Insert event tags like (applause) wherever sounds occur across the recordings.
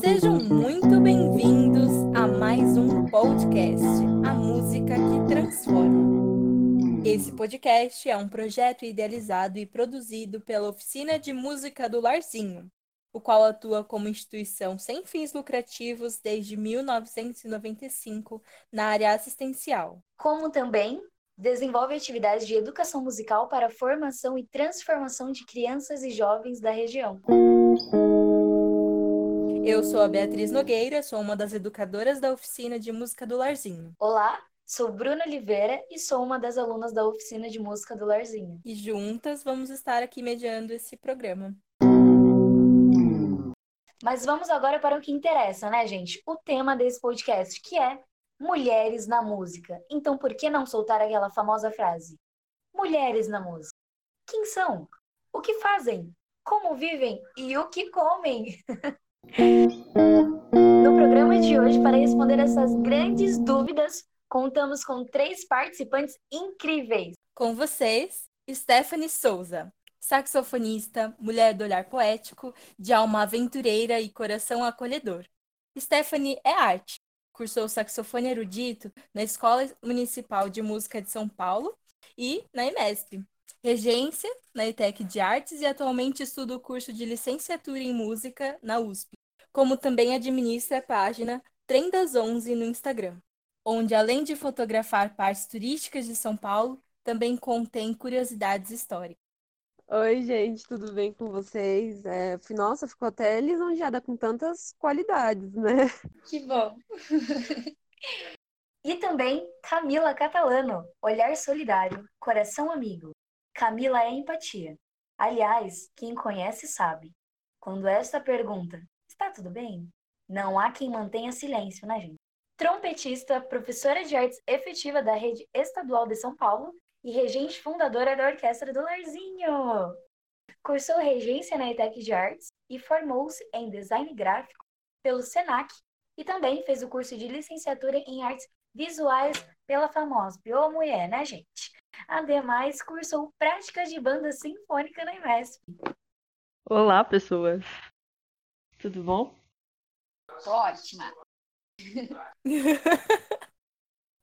Sejam muito bem-vindos a mais um podcast, A Música que Transforma. Esse podcast é um projeto idealizado e produzido pela Oficina de Música do Larzinho, o qual atua como instituição sem fins lucrativos desde 1995 na área assistencial. Como também desenvolve atividades de educação musical para a formação e transformação de crianças e jovens da região. Eu sou a Beatriz Nogueira, sou uma das educadoras da oficina de música do Larzinho. Olá, sou Bruna Oliveira e sou uma das alunas da oficina de música do Larzinho. E juntas vamos estar aqui mediando esse programa. Mas vamos agora para o que interessa, né, gente? O tema desse podcast, que é mulheres na música. Então, por que não soltar aquela famosa frase? Mulheres na música. Quem são? O que fazem? Como vivem e o que comem? (laughs) no programa de hoje, para responder essas grandes dúvidas, contamos com três participantes incríveis. Com vocês, Stephanie Souza, saxofonista, mulher do olhar poético, de alma aventureira e coração acolhedor. Stephanie é arte, cursou saxofone erudito na Escola Municipal de Música de São Paulo e na IMESP. Regência na ETEC de Artes e atualmente estuda o curso de licenciatura em música na USP, como também administra a página Trem das Onze no Instagram, onde além de fotografar partes turísticas de São Paulo, também contém curiosidades históricas. Oi, gente, tudo bem com vocês? É, nossa, ficou até lisonjeada com tantas qualidades, né? Que bom! (laughs) e também Camila Catalano, Olhar Solidário, Coração Amigo. Camila é empatia. Aliás, quem conhece sabe. Quando esta pergunta, está tudo bem? Não há quem mantenha silêncio, né, gente? Trompetista, professora de artes efetiva da Rede Estadual de São Paulo e regente fundadora da Orquestra do Larzinho. Cursou regência na ETEC de Artes e formou-se em design gráfico pelo SENAC e também fez o curso de licenciatura em artes visuais pela famosa Ô Mulher, né, gente? Ademais, cursou práticas de banda sinfônica na IMESP. Olá, pessoas. Tudo bom? Ótima. (laughs)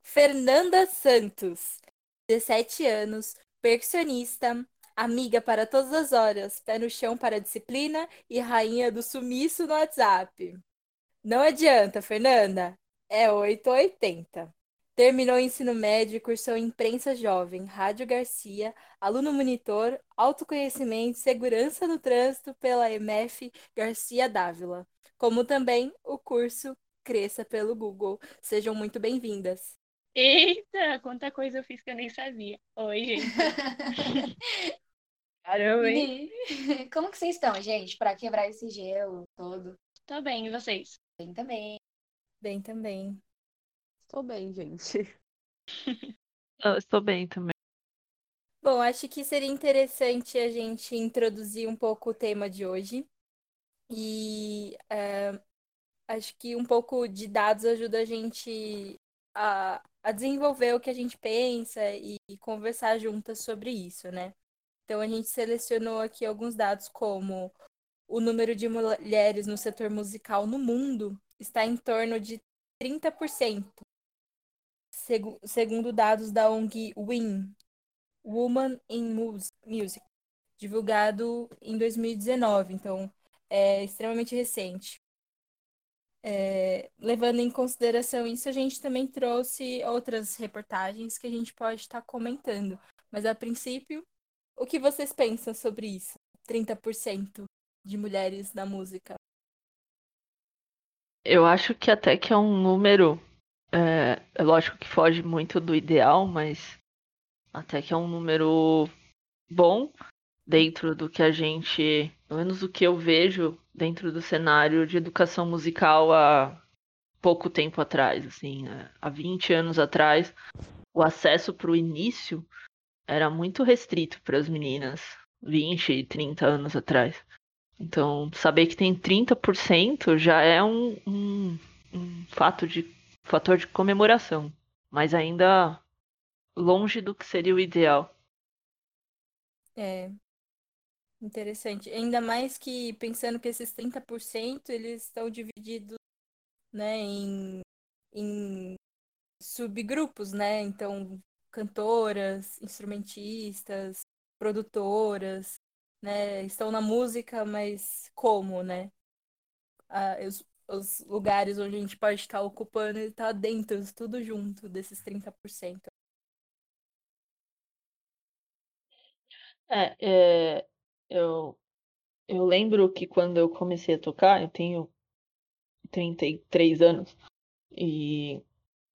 Fernanda Santos 17 anos, percussionista, amiga para todas as horas, pé no chão para a disciplina e rainha do sumiço no WhatsApp. Não adianta, Fernanda. É 880. Terminou o ensino médio e cursou imprensa jovem, Rádio Garcia, aluno monitor, autoconhecimento e segurança no trânsito pela MF Garcia Dávila, como também o curso Cresça pelo Google. Sejam muito bem-vindas. Eita, quanta coisa eu fiz que eu nem sabia. Oi, gente. (laughs) Caramba, hein? Como que vocês estão, gente, para quebrar esse gelo todo? Tô bem, e vocês? Bem também. Bem também. Estou bem, gente. (laughs) eu estou bem também. Bom, acho que seria interessante a gente introduzir um pouco o tema de hoje. E uh, acho que um pouco de dados ajuda a gente a, a desenvolver o que a gente pensa e, e conversar juntas sobre isso, né? Então a gente selecionou aqui alguns dados como o número de mulheres no setor musical no mundo está em torno de 30%, segu segundo dados da ONG WIN, Woman in Music, divulgado em 2019, então é extremamente recente. É, levando em consideração isso, a gente também trouxe outras reportagens que a gente pode estar comentando. Mas a princípio, o que vocês pensam sobre isso? 30% de mulheres na música. Eu acho que até que é um número. É, é lógico que foge muito do ideal, mas até que é um número bom dentro do que a gente, pelo menos do que eu vejo dentro do cenário de educação musical há pouco tempo atrás, assim, né? há 20 anos atrás, o acesso para o início era muito restrito para as meninas, 20 e 30 anos atrás. Então, saber que tem 30% já é um, um, um fato de fator de comemoração, mas ainda longe do que seria o ideal. É, Interessante. Ainda mais que pensando que esses 30% eles estão divididos, né, em, em subgrupos, né? Então, cantoras, instrumentistas, produtoras, né? Estão na música, mas como, né? Ah, os, os lugares onde a gente pode estar ocupando e tá dentro, tudo junto desses 30%. É, é, eu, eu lembro que quando eu comecei a tocar, eu tenho 33 anos, e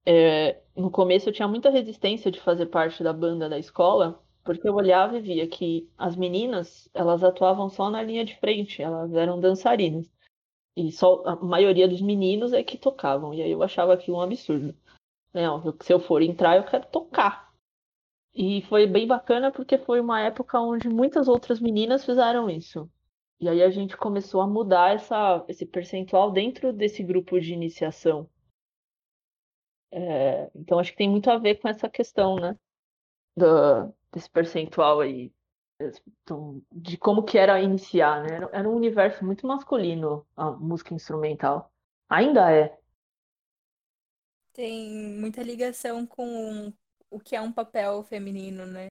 é, no começo eu tinha muita resistência de fazer parte da banda da escola, porque eu olhava e via que as meninas, elas atuavam só na linha de frente, elas eram dançarinas. E só a maioria dos meninos é que tocavam. E aí eu achava aquilo um absurdo. Não, se eu for entrar, eu quero tocar. E foi bem bacana porque foi uma época onde muitas outras meninas fizeram isso. E aí a gente começou a mudar essa, esse percentual dentro desse grupo de iniciação. É, então acho que tem muito a ver com essa questão, né? Do, desse percentual aí. Então, de como que era iniciar, né? Era, era um universo muito masculino a música instrumental. Ainda é. Tem muita ligação com o que é um papel feminino, né?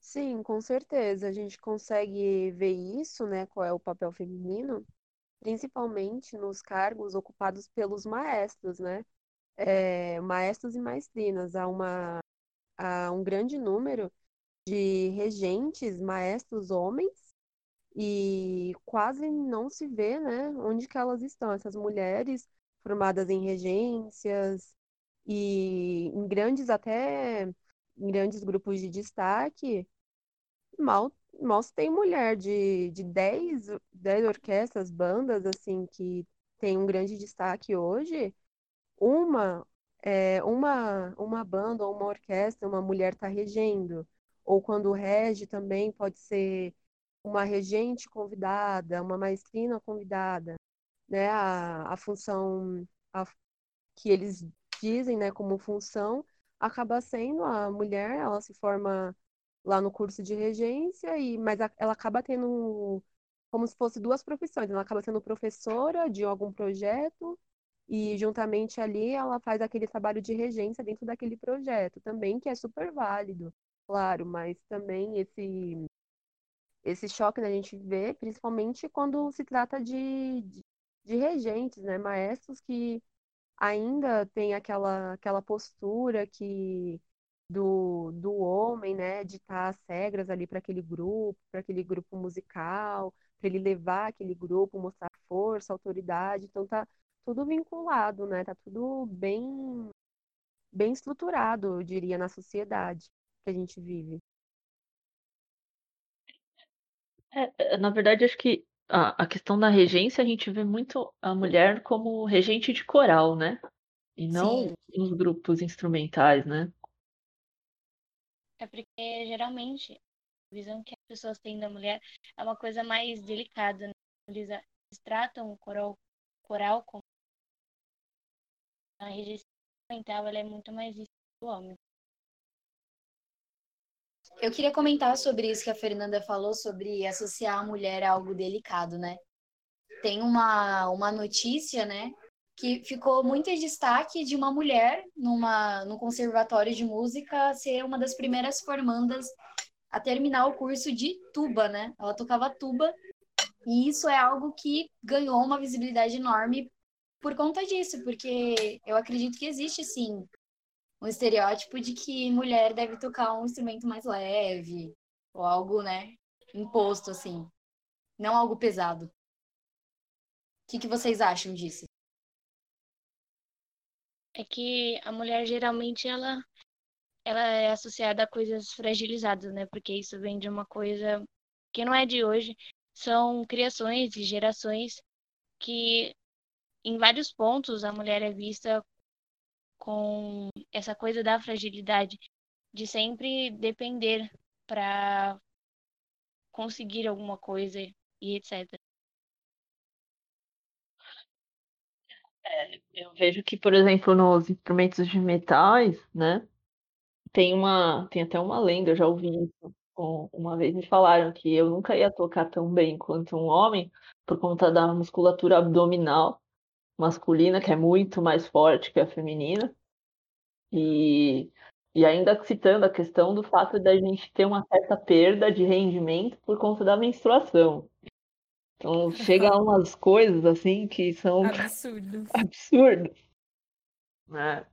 Sim, com certeza. A gente consegue ver isso, né? Qual é o papel feminino, principalmente nos cargos ocupados pelos maestros, né? É, maestros e maestrinas. Há uma, há um grande número de regentes, maestros homens, e quase não se vê, né, onde que elas estão, essas mulheres formadas em regências e em grandes até em grandes grupos de destaque, mal mal se tem mulher de, de 10, 10 orquestras, bandas assim que tem um grande destaque hoje, uma é, uma uma banda ou uma orquestra, uma mulher está regendo ou quando rege também pode ser uma regente convidada, uma maestrina convidada, né? A, a função a, que eles dizem, né, como função, acaba sendo a mulher, ela se forma lá no curso de regência e mas a, ela acaba tendo como se fosse duas profissões, ela acaba sendo professora de algum projeto e juntamente ali ela faz aquele trabalho de regência dentro daquele projeto também, que é super válido claro, mas também esse esse choque né, a gente vê, principalmente quando se trata de, de, de regentes, né, maestros que ainda tem aquela, aquela postura que do, do homem, né, de estar às regras ali para aquele grupo, para aquele grupo musical, para ele levar aquele grupo, mostrar força, autoridade, então tá tudo vinculado, né, tá tudo bem bem estruturado, eu diria, na sociedade que a gente vive. É, é, na verdade, acho que a, a questão da regência, a gente vê muito a mulher como regente de coral, né? E não Sim. nos grupos instrumentais, né? É porque geralmente a visão que as pessoas têm da mulher é uma coisa mais delicada, né? Eles, eles tratam o coral, coral como a regência instrumental, ela é muito mais do homem. Eu queria comentar sobre isso que a Fernanda falou, sobre associar a mulher a algo delicado, né? Tem uma, uma notícia, né, que ficou muito em destaque de uma mulher numa, no conservatório de música ser uma das primeiras formandas a terminar o curso de tuba, né? Ela tocava tuba e isso é algo que ganhou uma visibilidade enorme por conta disso, porque eu acredito que existe sim um estereótipo de que mulher deve tocar um instrumento mais leve, ou algo, né, imposto, assim. Não algo pesado. O que, que vocês acham disso? É que a mulher geralmente ela ela é associada a coisas fragilizadas, né? Porque isso vem de uma coisa que não é de hoje, são criações e gerações que em vários pontos a mulher é vista com essa coisa da fragilidade, de sempre depender para conseguir alguma coisa e etc. É, eu vejo que, por exemplo, nos instrumentos de metais, né, tem uma, tem até uma lenda, eu já ouvi isso, Uma vez me falaram que eu nunca ia tocar tão bem quanto um homem por conta da musculatura abdominal masculina, que é muito mais forte que a feminina. E, e ainda citando a questão do fato da gente ter uma certa perda de rendimento por conta da menstruação. Então chega a (laughs) umas coisas assim que são absurdas. (laughs) absurdas. Né?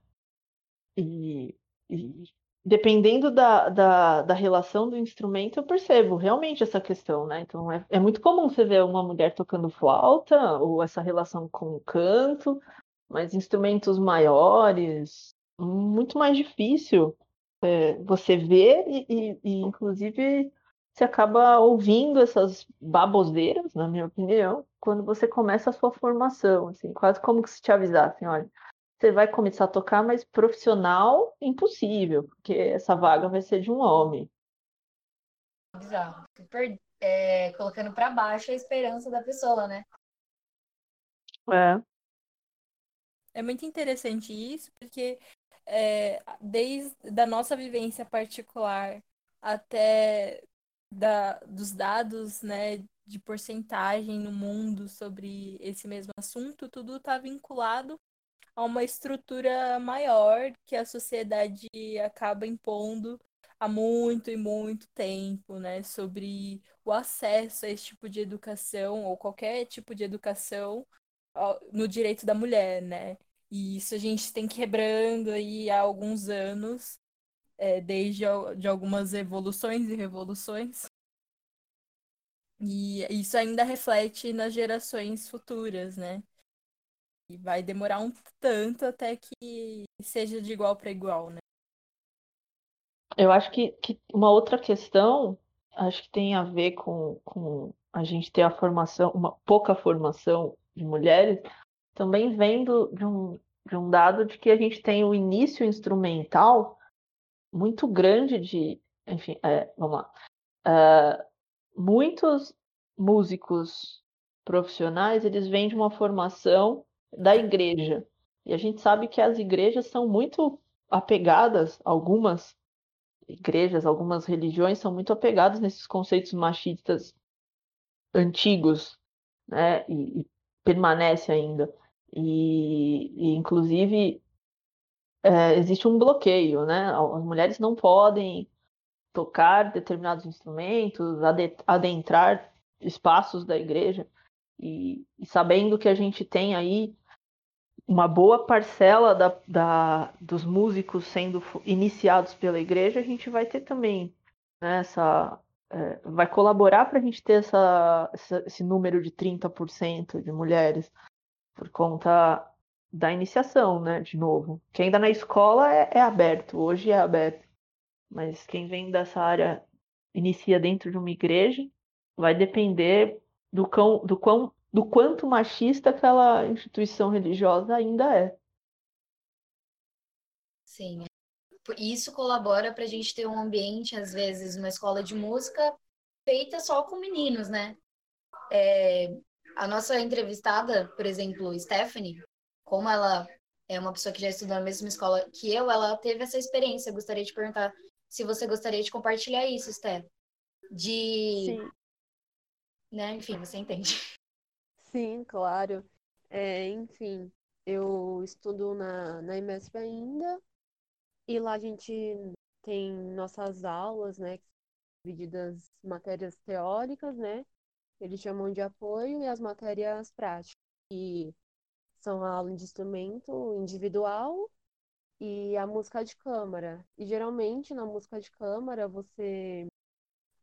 E, e dependendo da, da, da, relação do instrumento, eu percebo realmente essa questão, né? Então, é, é muito comum você ver uma mulher tocando flauta, ou essa relação com o canto, mas instrumentos maiores, muito mais difícil é, você ver e, e, e, inclusive, você acaba ouvindo essas baboseiras, na minha opinião, quando você começa a sua formação, assim, quase como se te avisassem, olha, você vai começar a tocar, mas profissional, impossível, porque essa vaga vai ser de um homem. Bizarro. Super é, colocando para baixo a esperança da pessoa, né? É. É muito interessante isso, porque é, desde a nossa vivência particular até da, dos dados né, de porcentagem no mundo sobre esse mesmo assunto, tudo está vinculado a uma estrutura maior que a sociedade acaba impondo há muito e muito tempo, né, sobre o acesso a esse tipo de educação ou qualquer tipo de educação no direito da mulher, né? E isso a gente tem quebrando aí há alguns anos, é, desde de algumas evoluções e revoluções. E isso ainda reflete nas gerações futuras, né? E vai demorar um tanto até que seja de igual para igual, né? Eu acho que, que uma outra questão, acho que tem a ver com, com a gente ter a formação, uma pouca formação de mulheres, também vem do, de, um, de um dado de que a gente tem o início instrumental muito grande de, enfim, é, vamos lá, uh, muitos músicos profissionais, eles vêm de uma formação da igreja. E a gente sabe que as igrejas são muito apegadas, algumas igrejas, algumas religiões são muito apegadas nesses conceitos machistas antigos, né? E, e permanece ainda. E, e inclusive é, existe um bloqueio, né? As mulheres não podem tocar determinados instrumentos, adentrar espaços da igreja. E, e sabendo que a gente tem aí uma boa parcela da, da, dos músicos sendo iniciados pela igreja, a gente vai ter também né, essa. É, vai colaborar para a gente ter essa, essa, esse número de 30% de mulheres por conta da iniciação, né? De novo. Que ainda na escola é, é aberto, hoje é aberto. Mas quem vem dessa área inicia dentro de uma igreja vai depender do, quão, do quão do quanto machista aquela instituição religiosa ainda é. Sim. Isso colabora para a gente ter um ambiente, às vezes, uma escola de música feita só com meninos, né? É, a nossa entrevistada, por exemplo, Stephanie, como ela é uma pessoa que já estudou na mesma escola que eu, ela teve essa experiência. Eu gostaria de perguntar se você gostaria de compartilhar isso, Steph. De. Sim. Né? Enfim, você entende. Sim, claro. É, enfim, eu estudo na, na IMESP ainda, e lá a gente tem nossas aulas, né, divididas matérias teóricas, né, eles chamam de apoio, e as matérias práticas, que são a aula de instrumento individual e a música de câmara. E geralmente na música de câmara você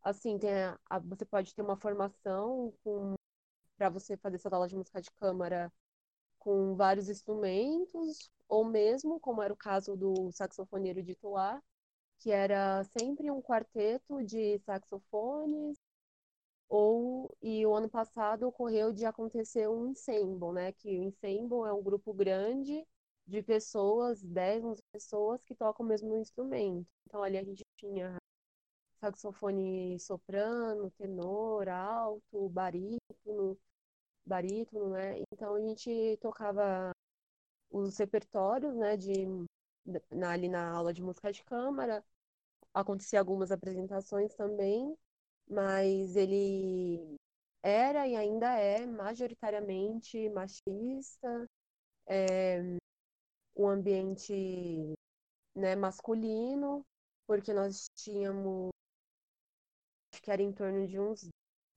assim, tem a, a, você pode ter uma formação com para você fazer essa aula de música de câmara com vários instrumentos, ou mesmo, como era o caso do saxofoneiro titular, que era sempre um quarteto de saxofones, ou e o ano passado ocorreu de acontecer um ensemble, né? Que o ensemble é um grupo grande de pessoas, 10, 11 pessoas que tocam o mesmo instrumento. Então ali a gente tinha saxofone soprano, tenor, alto, barítono, barítono, né? Então a gente tocava os repertórios, né, de na, ali na aula de música de câmara, acontecia algumas apresentações também, mas ele era e ainda é majoritariamente machista, é, um ambiente né, masculino, porque nós tínhamos, acho que era em torno de uns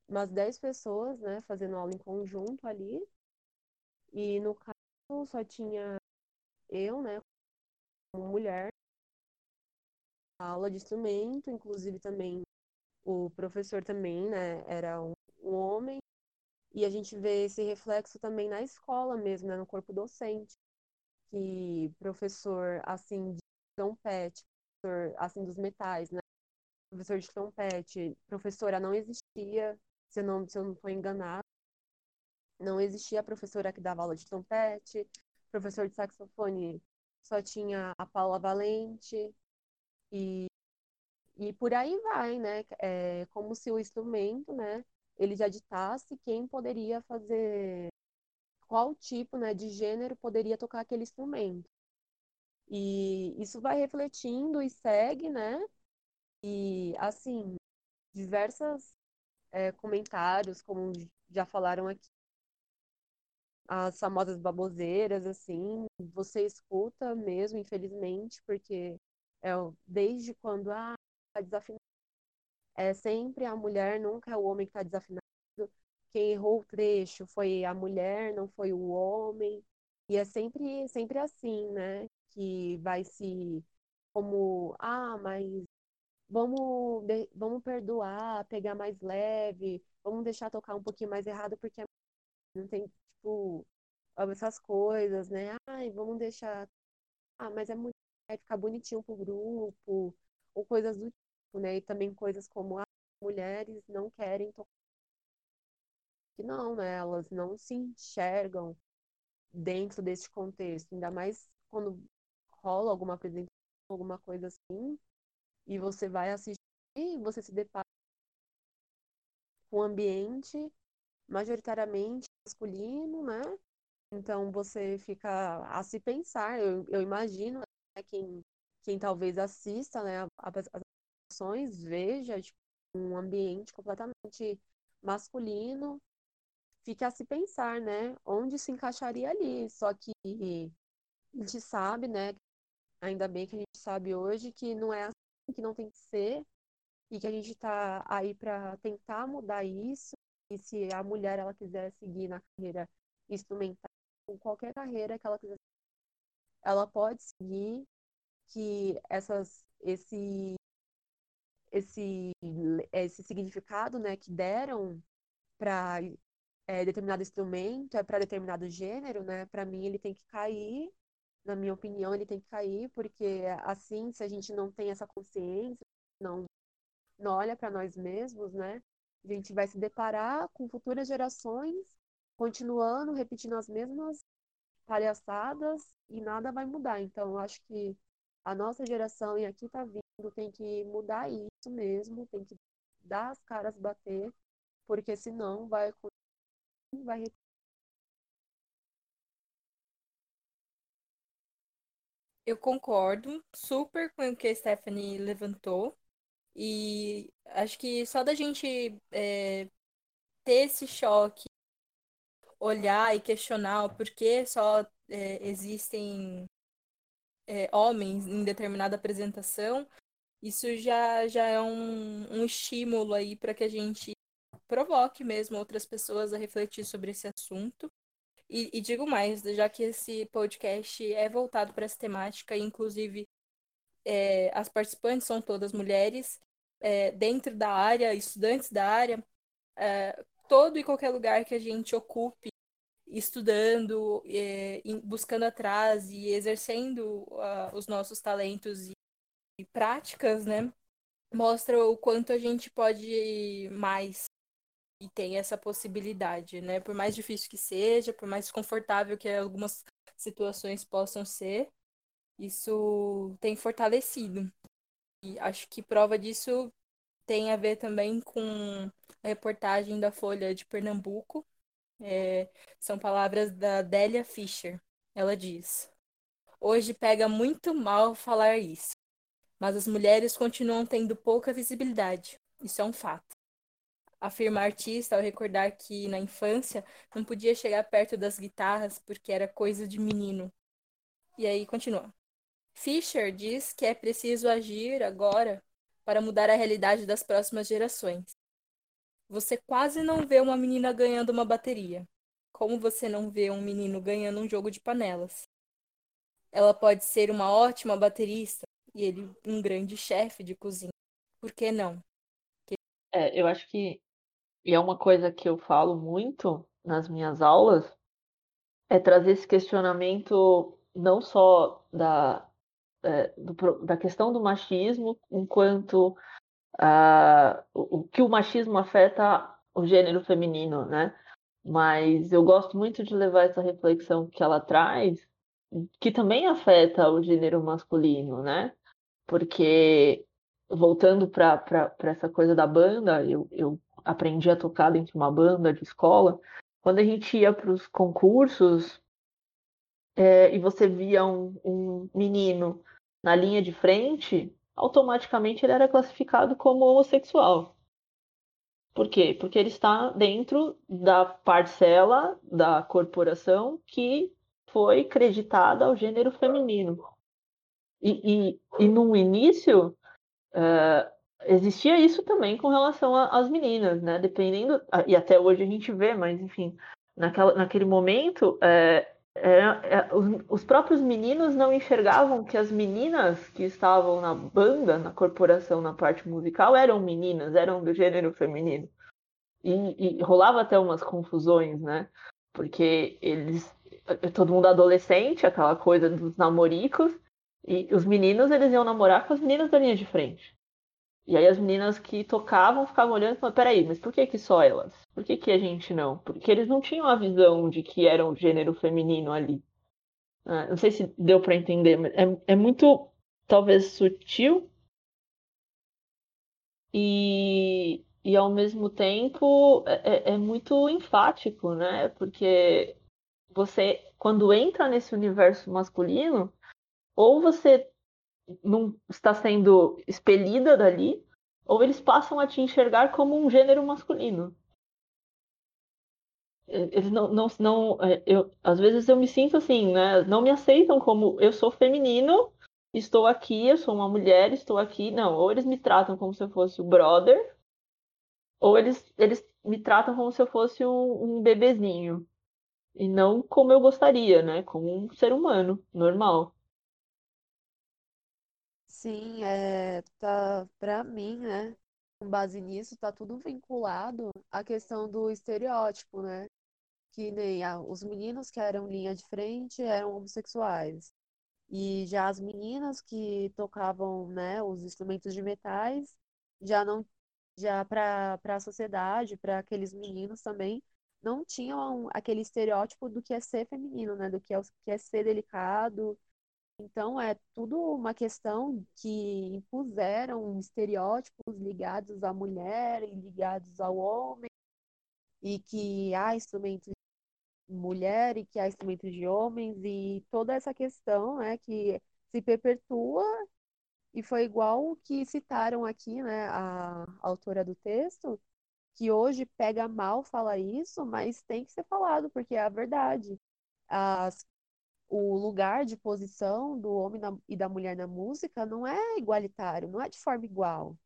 umas 10 pessoas, né, fazendo aula em conjunto ali. E no caso só tinha eu, né, como mulher, aula de instrumento, inclusive também o professor também, né, era um, um homem. E a gente vê esse reflexo também na escola mesmo, né, no corpo docente, que professor assim de trompete, professor assim dos metais, né, professor de trompete, professora não existia, se eu não se eu não estou enganado, não existia a professora que dava aula de trompete, professor de saxofone só tinha a Paula Valente e e por aí vai, né? É como se o instrumento, né, ele já ditasse quem poderia fazer, qual tipo, né, de gênero poderia tocar aquele instrumento. E isso vai refletindo e segue, né? E assim, diversos é, comentários, como já falaram aqui, as famosas baboseiras, assim, você escuta mesmo, infelizmente, porque é desde quando ah, tá desafinado. É sempre a mulher, nunca é o homem que está desafinado. Quem errou o trecho foi a mulher, não foi o homem. E é sempre, sempre assim, né? Que vai se como, ah, mas vamos, vamos perdoar, pegar mais leve, vamos deixar tocar um pouquinho mais errado, porque não tem, tipo, essas coisas, né? Ai, vamos deixar. Ah, mas é muito. Vai ficar bonitinho pro grupo, ou coisas do tipo, né? E também coisas como ah, mulheres não querem tocar. Que não, né? Elas não se enxergam dentro desse contexto, ainda mais quando rola alguma apresentação, alguma coisa assim, e você vai assistir e você se depara com um ambiente majoritariamente masculino, né? Então você fica a se pensar, eu, eu imagino né, quem, quem talvez assista né, as ações, veja tipo, um ambiente completamente masculino, fica a se pensar, né? Onde se encaixaria ali. Só que a gente sabe, né? Ainda bem que a gente sabe hoje que não é assim, que não tem que ser, e que a gente está aí para tentar mudar isso. E se a mulher ela quiser seguir na carreira instrumental, ou qualquer carreira que ela quiser, ela pode seguir que essas esse esse esse significado, né, que deram para é, determinado instrumento, é para determinado gênero, né? Para mim ele tem que cair, na minha opinião ele tem que cair, porque assim, se a gente não tem essa consciência, não não olha para nós mesmos, né? A gente vai se deparar com futuras gerações continuando repetindo as mesmas palhaçadas e nada vai mudar. Então, acho que a nossa geração, e aqui tá vindo, tem que mudar isso mesmo, tem que dar as caras bater, porque senão vai vai Eu concordo super com o que a Stephanie levantou. E acho que só da gente é, ter esse choque, olhar e questionar o porquê só é, existem é, homens em determinada apresentação, isso já, já é um, um estímulo aí para que a gente provoque mesmo outras pessoas a refletir sobre esse assunto. E, e digo mais, já que esse podcast é voltado para essa temática, inclusive é, as participantes são todas mulheres, é, dentro da área, estudantes da área, é, todo e qualquer lugar que a gente ocupe, estudando, é, buscando atrás e exercendo uh, os nossos talentos e, e práticas, né? Mostra o quanto a gente pode mais e tem essa possibilidade, né? Por mais difícil que seja, por mais desconfortável que algumas situações possam ser, isso tem fortalecido. E acho que prova disso tem a ver também com a reportagem da Folha de Pernambuco. É, são palavras da Délia Fischer. Ela diz: Hoje pega muito mal falar isso, mas as mulheres continuam tendo pouca visibilidade. Isso é um fato. Afirma a artista ao recordar que, na infância, não podia chegar perto das guitarras porque era coisa de menino. E aí continua. Fischer diz que é preciso agir agora para mudar a realidade das próximas gerações. Você quase não vê uma menina ganhando uma bateria, como você não vê um menino ganhando um jogo de panelas. Ela pode ser uma ótima baterista e ele um grande chefe de cozinha. Por que não? É, eu acho que e é uma coisa que eu falo muito nas minhas aulas é trazer esse questionamento não só da é, do, da questão do machismo, enquanto uh, o, o, que o machismo afeta o gênero feminino, né? Mas eu gosto muito de levar essa reflexão que ela traz, que também afeta o gênero masculino, né? Porque, voltando para essa coisa da banda, eu, eu aprendi a tocar dentro de uma banda de escola. Quando a gente ia para os concursos é, e você via um, um menino na linha de frente, automaticamente ele era classificado como homossexual. Por quê? Porque ele está dentro da parcela da corporação que foi creditada ao gênero feminino. E, e, e no início, uh, existia isso também com relação às meninas, né? Dependendo, e até hoje a gente vê, mas enfim, naquela, naquele momento, é, é, é, os, os, próprios meninos não enxergavam que as meninas que estavam na banda, na corporação, na parte musical, eram meninas, eram do gênero feminino. E, e rolava até umas confusões, né? Porque eles, todo mundo adolescente, aquela coisa dos namoricos, e os meninos eles iam namorar com as meninas da linha de frente. E aí as meninas que tocavam ficavam olhando e falavam, peraí, mas por que que só elas? Por que que a gente não? Porque eles não tinham a visão de que era um gênero feminino ali. Ah, não sei se deu para entender, mas é, é muito, talvez, sutil e, e ao mesmo tempo é, é, é muito enfático, né? Porque você, quando entra nesse universo masculino, ou você não está sendo expelida dali, ou eles passam a te enxergar como um gênero masculino. Eles não, não, não é, eu, às vezes eu me sinto assim, né? Não me aceitam como eu sou feminino, estou aqui, eu sou uma mulher, estou aqui. Não, ou eles me tratam como se eu fosse o brother, ou eles, eles me tratam como se eu fosse um, um bebezinho. E não como eu gostaria, né? Como um ser humano normal. Sim, é, tá, para mim, né, com base nisso, tá tudo vinculado à questão do estereótipo, né? Que nem ah, os meninos que eram linha de frente eram homossexuais. E já as meninas que tocavam, né, os instrumentos de metais, já não, já para a sociedade, para aqueles meninos também, não tinham aquele estereótipo do que é ser feminino, né? Do que é, que é ser delicado, então, é tudo uma questão que impuseram estereótipos ligados à mulher e ligados ao homem, e que há instrumentos de mulher e que há instrumentos de homens, e toda essa questão né, que se perpetua, e foi igual o que citaram aqui, né, a autora do texto, que hoje pega mal falar isso, mas tem que ser falado, porque é a verdade. As o lugar de posição do homem e da mulher na música não é igualitário, não é de forma igual.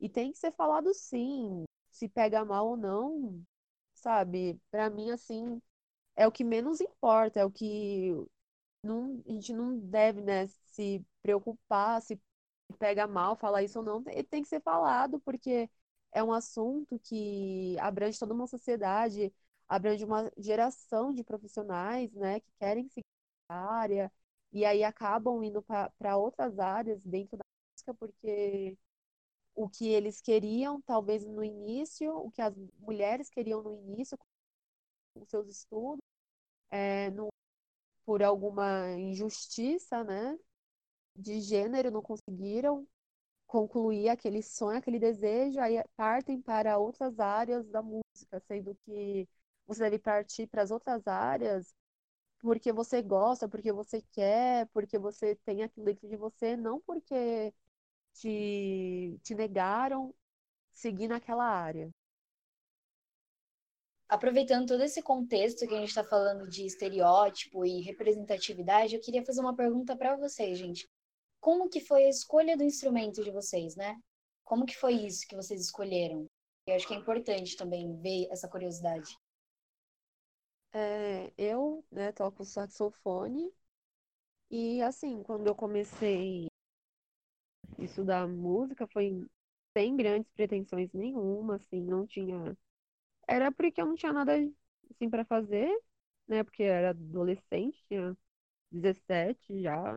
E tem que ser falado sim, se pega mal ou não, sabe? Para mim, assim, é o que menos importa, é o que não, a gente não deve, né, se preocupar se pega mal, falar isso ou não, tem que ser falado, porque é um assunto que abrange toda uma sociedade, abrange uma geração de profissionais, né, que querem seguir área, e aí acabam indo para outras áreas dentro da música, porque o que eles queriam, talvez no início, o que as mulheres queriam no início, com seus estudos, é, no, por alguma injustiça, né, de gênero, não conseguiram concluir aquele sonho, aquele desejo, aí partem para outras áreas da música, sendo que você deve partir para as outras áreas porque você gosta, porque você quer, porque você tem aquilo dentro de você, não porque te, te negaram seguir naquela área? Aproveitando todo esse contexto que a gente está falando de estereótipo e representatividade, eu queria fazer uma pergunta para vocês, gente. Como que foi a escolha do instrumento de vocês, né? Como que foi isso que vocês escolheram? Eu acho que é importante também ver essa curiosidade. É, eu, né, toco saxofone e assim, quando eu comecei a estudar música, foi sem grandes pretensões nenhuma, assim, não tinha. Era porque eu não tinha nada assim para fazer, né? Porque eu era adolescente, tinha 17 já.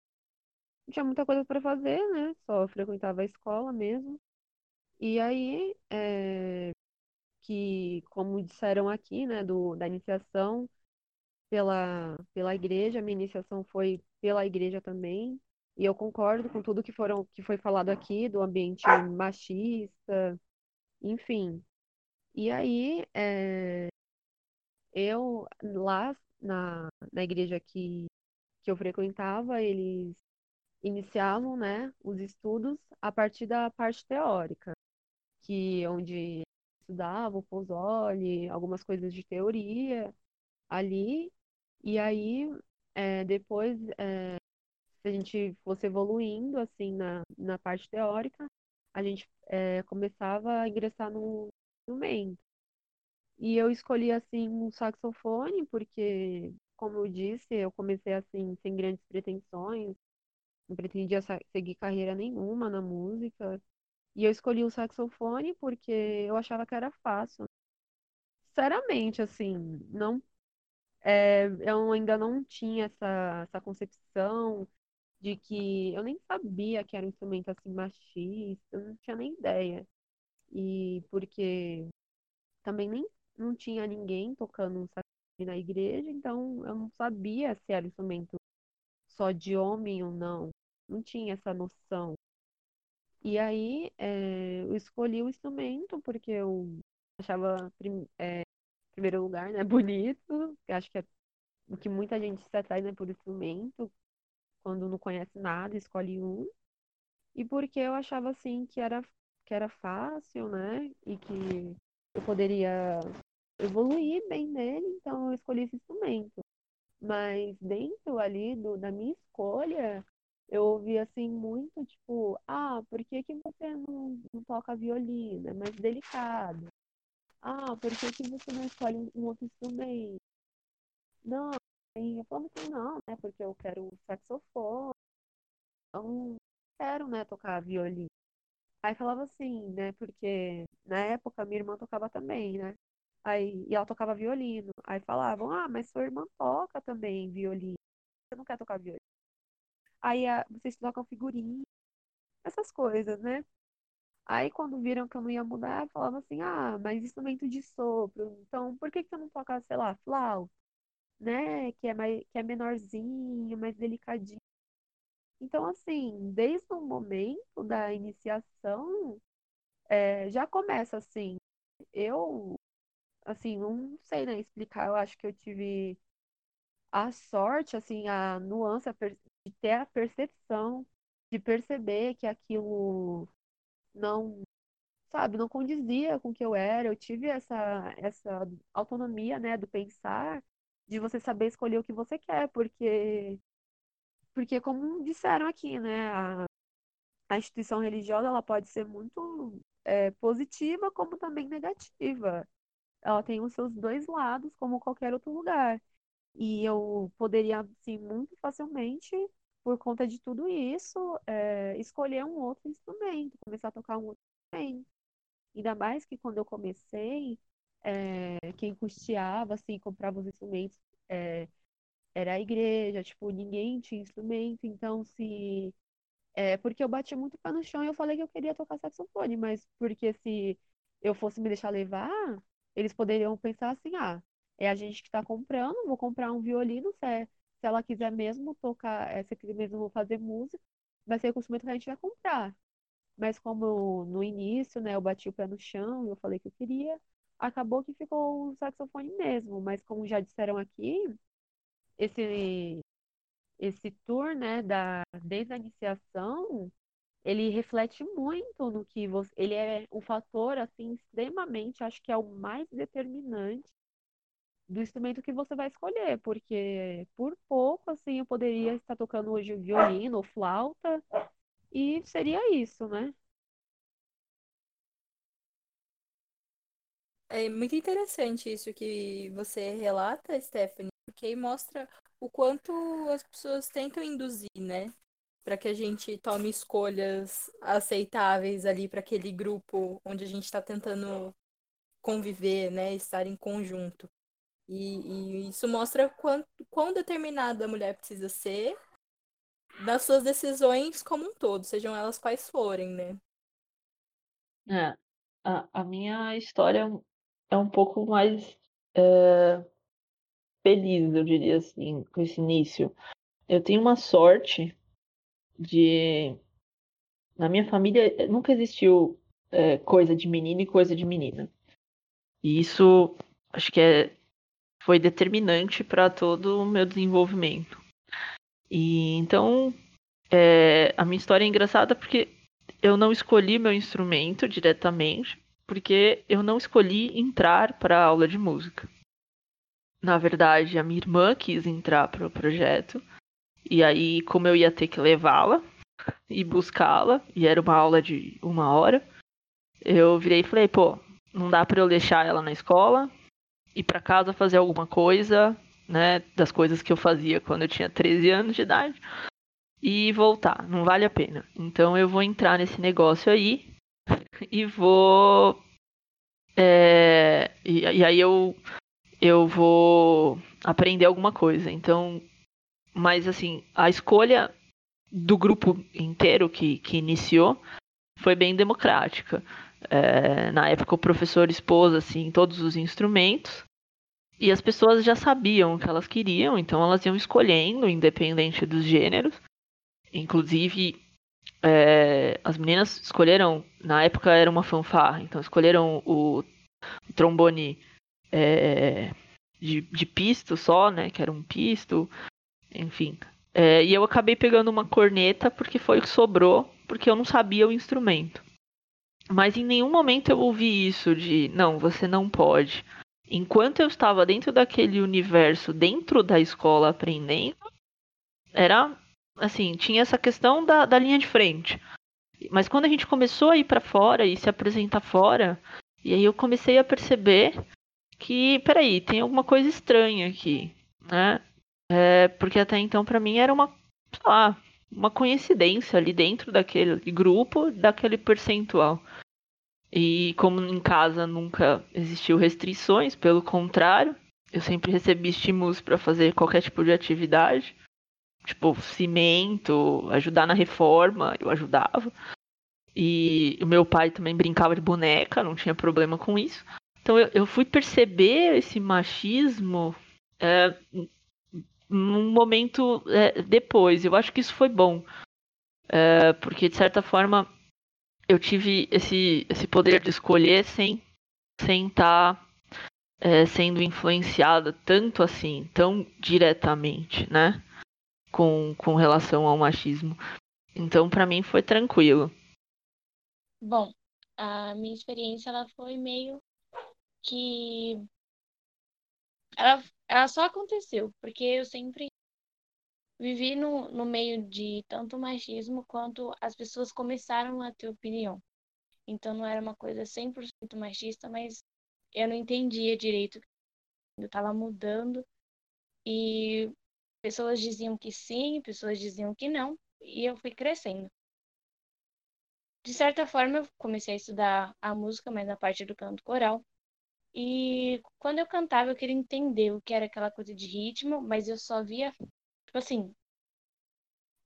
Não tinha muita coisa para fazer, né? Só frequentava a escola mesmo. E aí, é, que, como disseram aqui, né, do, da iniciação pela, pela igreja, minha iniciação foi pela igreja também, e eu concordo com tudo que, foram, que foi falado aqui, do ambiente machista, enfim. E aí, é, eu, lá na, na igreja que, que eu frequentava, eles iniciavam, né, os estudos a partir da parte teórica, que onde estudava o Pozzoli, algumas coisas de teoria ali, e aí é, depois, é, se a gente fosse evoluindo assim na, na parte teórica, a gente é, começava a ingressar no instrumento. E eu escolhi assim um saxofone porque, como eu disse, eu comecei assim sem grandes pretensões, não pretendia seguir carreira nenhuma na música. E eu escolhi o saxofone porque eu achava que era fácil. Sinceramente, assim, não, é, eu ainda não tinha essa, essa concepção de que eu nem sabia que era um instrumento assim machista, eu não tinha nem ideia. E porque também nem não tinha ninguém tocando um saxofone na igreja, então eu não sabia se era um instrumento só de homem ou não. Não tinha essa noção. E aí é, eu escolhi o instrumento porque eu achava, prim, é, em primeiro lugar, né, (laughs) bonito. Acho que é o que muita gente se atrai, né, por instrumento. Quando não conhece nada, escolhe um. E porque eu achava, assim, que era, que era fácil, né, e que eu poderia evoluir bem nele, então eu escolhi esse instrumento. Mas dentro ali do, da minha escolha, eu ouvi assim muito, tipo, ah, por que que você não, não toca violino? É mais delicado. Ah, por que que você não escolhe um outro instrumento? Não, aí eu falava assim, não, né, porque eu quero saxofone, não quero, né, tocar violino. Aí falava assim, né, porque na época minha irmã tocava também, né? Aí, e ela tocava violino. Aí falavam, ah, mas sua irmã toca também violino. Você não quer tocar violino? Aí a, vocês trocam figurinha, essas coisas, né? Aí quando viram que eu não ia mudar, falavam assim, ah, mas instrumento de sopro, então por que que você não toca, sei lá, flauta, né? Que é, mais, que é menorzinho, mais delicadinho. Então, assim, desde o momento da iniciação, é, já começa assim. Eu, assim, não sei, né, explicar, eu acho que eu tive a sorte, assim, a nuance, a de ter a percepção, de perceber que aquilo não, sabe, não condizia com o que eu era. Eu tive essa, essa autonomia, né, do pensar, de você saber escolher o que você quer, porque, porque como disseram aqui, né, a, a instituição religiosa ela pode ser muito é, positiva, como também negativa. Ela tem os seus dois lados, como qualquer outro lugar. E eu poderia, assim, muito facilmente, por conta de tudo isso, é, escolher um outro instrumento, começar a tocar um outro instrumento. Ainda mais que quando eu comecei, é, quem custeava, assim, comprava os instrumentos é, era a igreja, tipo, ninguém tinha instrumento, então se. É, porque eu bati muito pé no chão e eu falei que eu queria tocar saxofone, mas porque se eu fosse me deixar levar, eles poderiam pensar assim, ah, é a gente que está comprando, vou comprar um violino, se, é, se ela quiser mesmo tocar, é, se quiser mesmo fazer música, vai ser o instrumento que a gente vai comprar. Mas como no início, né, eu bati o pé no chão, eu falei que eu queria, acabou que ficou o saxofone mesmo. Mas como já disseram aqui, esse esse tour, né, da desde a iniciação, ele reflete muito no que você. Ele é um fator, assim, extremamente, acho que é o mais determinante do instrumento que você vai escolher, porque por pouco, assim, eu poderia estar tocando hoje violino ou flauta, e seria isso, né? É muito interessante isso que você relata, Stephanie, porque mostra o quanto as pessoas tentam induzir, né? Para que a gente tome escolhas aceitáveis ali para aquele grupo onde a gente está tentando conviver, né? Estar em conjunto. E, e isso mostra quanto, quão determinada a mulher precisa ser nas suas decisões como um todo, sejam elas quais forem, né? É, a, a minha história é um pouco mais é, feliz, eu diria assim, com esse início. Eu tenho uma sorte de. Na minha família eh, nunca existiu é, coisa de menino e coisa de menina. E isso acho que é, foi determinante para todo o meu desenvolvimento. E então é, a minha história é engraçada porque eu não escolhi meu instrumento diretamente, porque eu não escolhi entrar para a aula de música. Na verdade, a minha irmã quis entrar para o projeto, e aí, como eu ia ter que levá-la e buscá-la, e era uma aula de uma hora, eu virei e falei: pô, não dá para eu deixar ela na escola, ir para casa fazer alguma coisa, né, das coisas que eu fazia quando eu tinha 13 anos de idade, e voltar, não vale a pena. Então eu vou entrar nesse negócio aí (laughs) e vou. É, e, e aí eu, eu vou aprender alguma coisa. Então, mas assim, a escolha do grupo inteiro que, que iniciou foi bem democrática. É, na época o professor expôs assim todos os instrumentos e as pessoas já sabiam o que elas queriam, então elas iam escolhendo, independente dos gêneros. Inclusive, é, as meninas escolheram, na época era uma fanfarra, então escolheram o, trombone é, de, de, pisto só, né? Que era um pisto, enfim. É, e eu acabei pegando uma corneta porque foi o que sobrou, porque eu não sabia o instrumento. Mas em nenhum momento eu ouvi isso de não, você não pode. Enquanto eu estava dentro daquele universo, dentro da escola aprendendo, era assim, tinha essa questão da, da linha de frente. Mas quando a gente começou a ir para fora e se apresentar fora, e aí eu comecei a perceber que, peraí, tem alguma coisa estranha aqui, né? É, porque até então para mim era uma, sei lá, uma coincidência ali dentro daquele grupo, daquele percentual. E como em casa nunca existiu restrições, pelo contrário, eu sempre recebi estímulos para fazer qualquer tipo de atividade tipo, cimento, ajudar na reforma, eu ajudava. E o meu pai também brincava de boneca, não tinha problema com isso. Então eu, eu fui perceber esse machismo é, num momento é, depois. Eu acho que isso foi bom. É, porque, de certa forma, eu tive esse, esse poder de escolher sem sem estar tá, é, sendo influenciada tanto assim, tão diretamente, né? com, com relação ao machismo. Então, para mim, foi tranquilo. Bom, a minha experiência ela foi meio que ela, ela só aconteceu porque eu sempre vivi no, no meio de tanto machismo quanto as pessoas começaram a ter opinião. Então não era uma coisa 100% machista, mas eu não entendia direito. Eu estava mudando e Pessoas diziam que sim, pessoas diziam que não, e eu fui crescendo. De certa forma, eu comecei a estudar a música, mas na parte do canto coral. E quando eu cantava, eu queria entender o que era aquela coisa de ritmo, mas eu só via, tipo assim,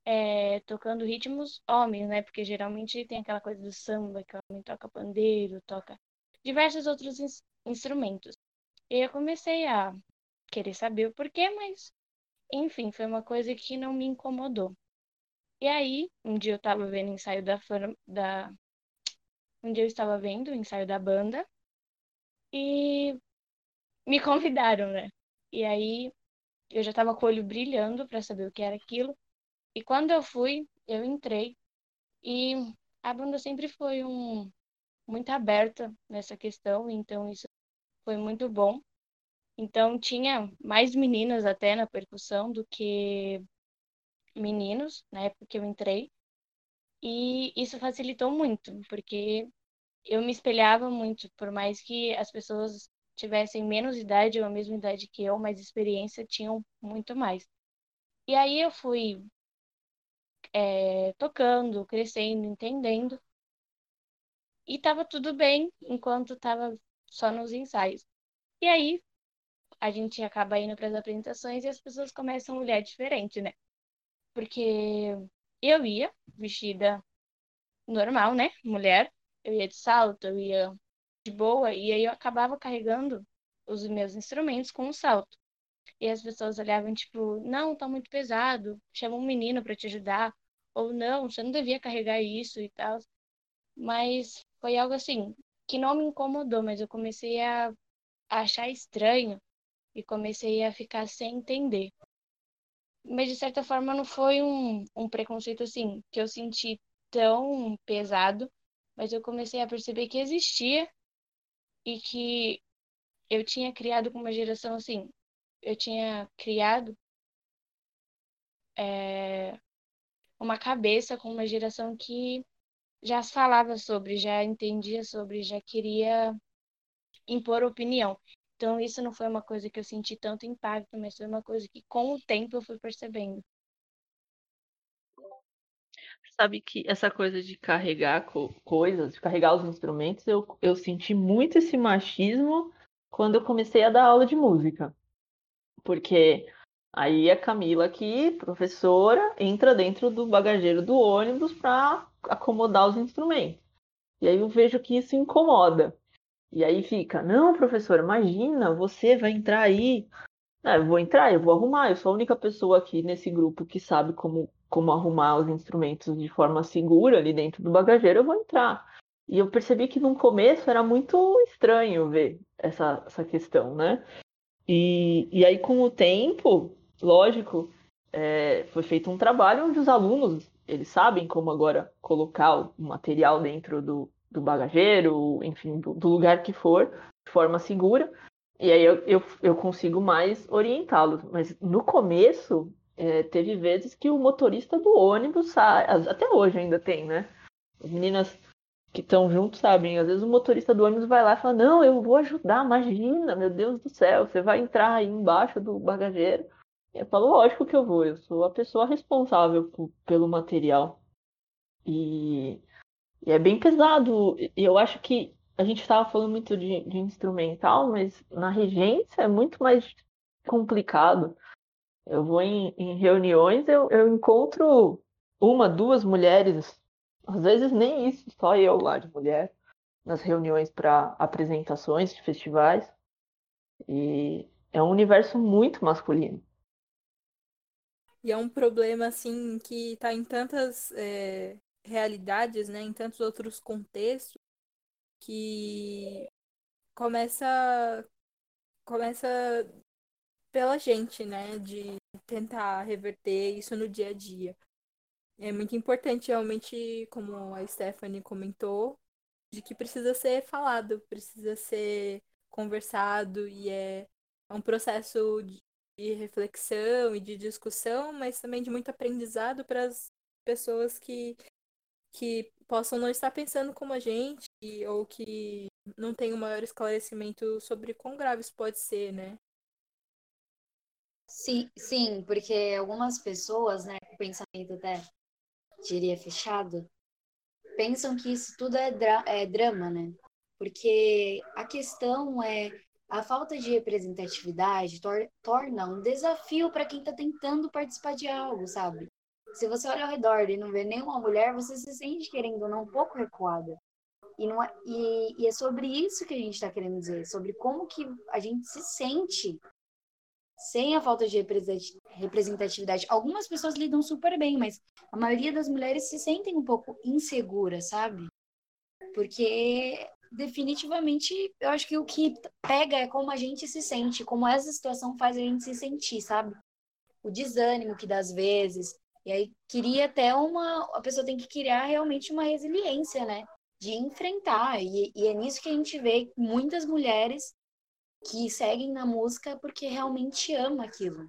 é, tocando ritmos homens, né? Porque geralmente tem aquela coisa do samba, que o homem toca pandeiro, toca diversos outros in instrumentos. E eu comecei a querer saber o porquê, mas enfim, foi uma coisa que não me incomodou. E aí, um dia eu estava vendo o ensaio da, da. Um dia eu estava vendo o ensaio da banda e me convidaram, né? E aí eu já estava com o olho brilhando para saber o que era aquilo. E quando eu fui, eu entrei E a banda sempre foi um muito aberta nessa questão, então isso foi muito bom. Então tinha mais meninas até na percussão do que meninos na época que eu entrei. E isso facilitou muito, porque eu me espelhava muito, por mais que as pessoas tivessem menos idade ou a mesma idade que eu, mais experiência, tinham muito mais. E aí eu fui é, tocando, crescendo, entendendo. E tava tudo bem enquanto tava só nos ensaios. E aí a gente acaba indo para as apresentações e as pessoas começam a olhar diferente, né? Porque eu ia vestida normal, né? Mulher. Eu ia de salto, eu ia de boa, e aí eu acabava carregando os meus instrumentos com o salto. E as pessoas olhavam, tipo, não, tá muito pesado, chama um menino para te ajudar. Ou não, você não devia carregar isso e tal. Mas foi algo assim, que não me incomodou, mas eu comecei a achar estranho e comecei a ficar sem entender. Mas de certa forma não foi um, um preconceito assim que eu senti tão pesado, mas eu comecei a perceber que existia e que eu tinha criado com uma geração assim, eu tinha criado é, uma cabeça com uma geração que já falava sobre, já entendia sobre, já queria impor opinião. Então, isso não foi uma coisa que eu senti tanto impacto, mas foi uma coisa que, com o tempo, eu fui percebendo. Sabe que essa coisa de carregar co coisas, de carregar os instrumentos, eu, eu senti muito esse machismo quando eu comecei a dar aula de música. Porque aí a Camila aqui, professora, entra dentro do bagageiro do ônibus para acomodar os instrumentos. E aí eu vejo que isso incomoda. E aí fica, não, professor, imagina, você vai entrar aí. É, eu vou entrar, eu vou arrumar. Eu sou a única pessoa aqui nesse grupo que sabe como, como arrumar os instrumentos de forma segura ali dentro do bagageiro, eu vou entrar. E eu percebi que no começo era muito estranho ver essa, essa questão, né? E, e aí, com o tempo, lógico, é, foi feito um trabalho onde os alunos eles sabem como agora colocar o material dentro do, do bagageiro, enfim, do, do lugar que for, de forma segura. E aí eu, eu, eu consigo mais orientá-los. Mas no começo, é, teve vezes que o motorista do ônibus sai. Até hoje ainda tem, né? As meninas que estão juntos sabem. Às vezes o motorista do ônibus vai lá e fala: Não, eu vou ajudar, imagina, meu Deus do céu, você vai entrar aí embaixo do bagageiro. E eu falo: Lógico que eu vou, eu sou a pessoa responsável pelo material. E e é bem pesado. E eu acho que a gente estava falando muito de, de, instrumental, mas na regência é muito mais complicado. Eu vou em, em reuniões, eu, eu encontro uma, duas mulheres, às vezes nem isso, só eu lá de mulher, nas reuniões para apresentações de festivais. E é um universo muito masculino. E é um problema, assim, que está em tantas é, realidades, né, em tantos outros contextos, que começa começa pela gente, né, de tentar reverter isso no dia a dia. É muito importante realmente, como a Stephanie comentou, de que precisa ser falado, precisa ser conversado e é, é um processo de reflexão e de discussão, mas também de muito aprendizado para as pessoas que que possam não estar pensando como a gente ou que não tenham um maior esclarecimento sobre quão grave isso pode ser, né? Sim, sim, porque algumas pessoas, né, com pensamento até diria fechado, pensam que isso tudo é, dra é drama, né? Porque a questão é a falta de representatividade tor torna um desafio para quem está tentando participar de algo, sabe? Se você olha ao redor e não vê nenhuma mulher, você se sente, querendo ou não, um pouco recuada. E, não é, e, e é sobre isso que a gente está querendo dizer, sobre como que a gente se sente sem a falta de representatividade. Algumas pessoas lidam super bem, mas a maioria das mulheres se sentem um pouco inseguras, sabe? Porque definitivamente eu acho que o que pega é como a gente se sente, como essa situação faz a gente se sentir, sabe? O desânimo que dá às vezes, E aí queria até uma. A pessoa tem que criar realmente uma resiliência, né? De enfrentar. E, e é nisso que a gente vê muitas mulheres que seguem na música porque realmente ama aquilo.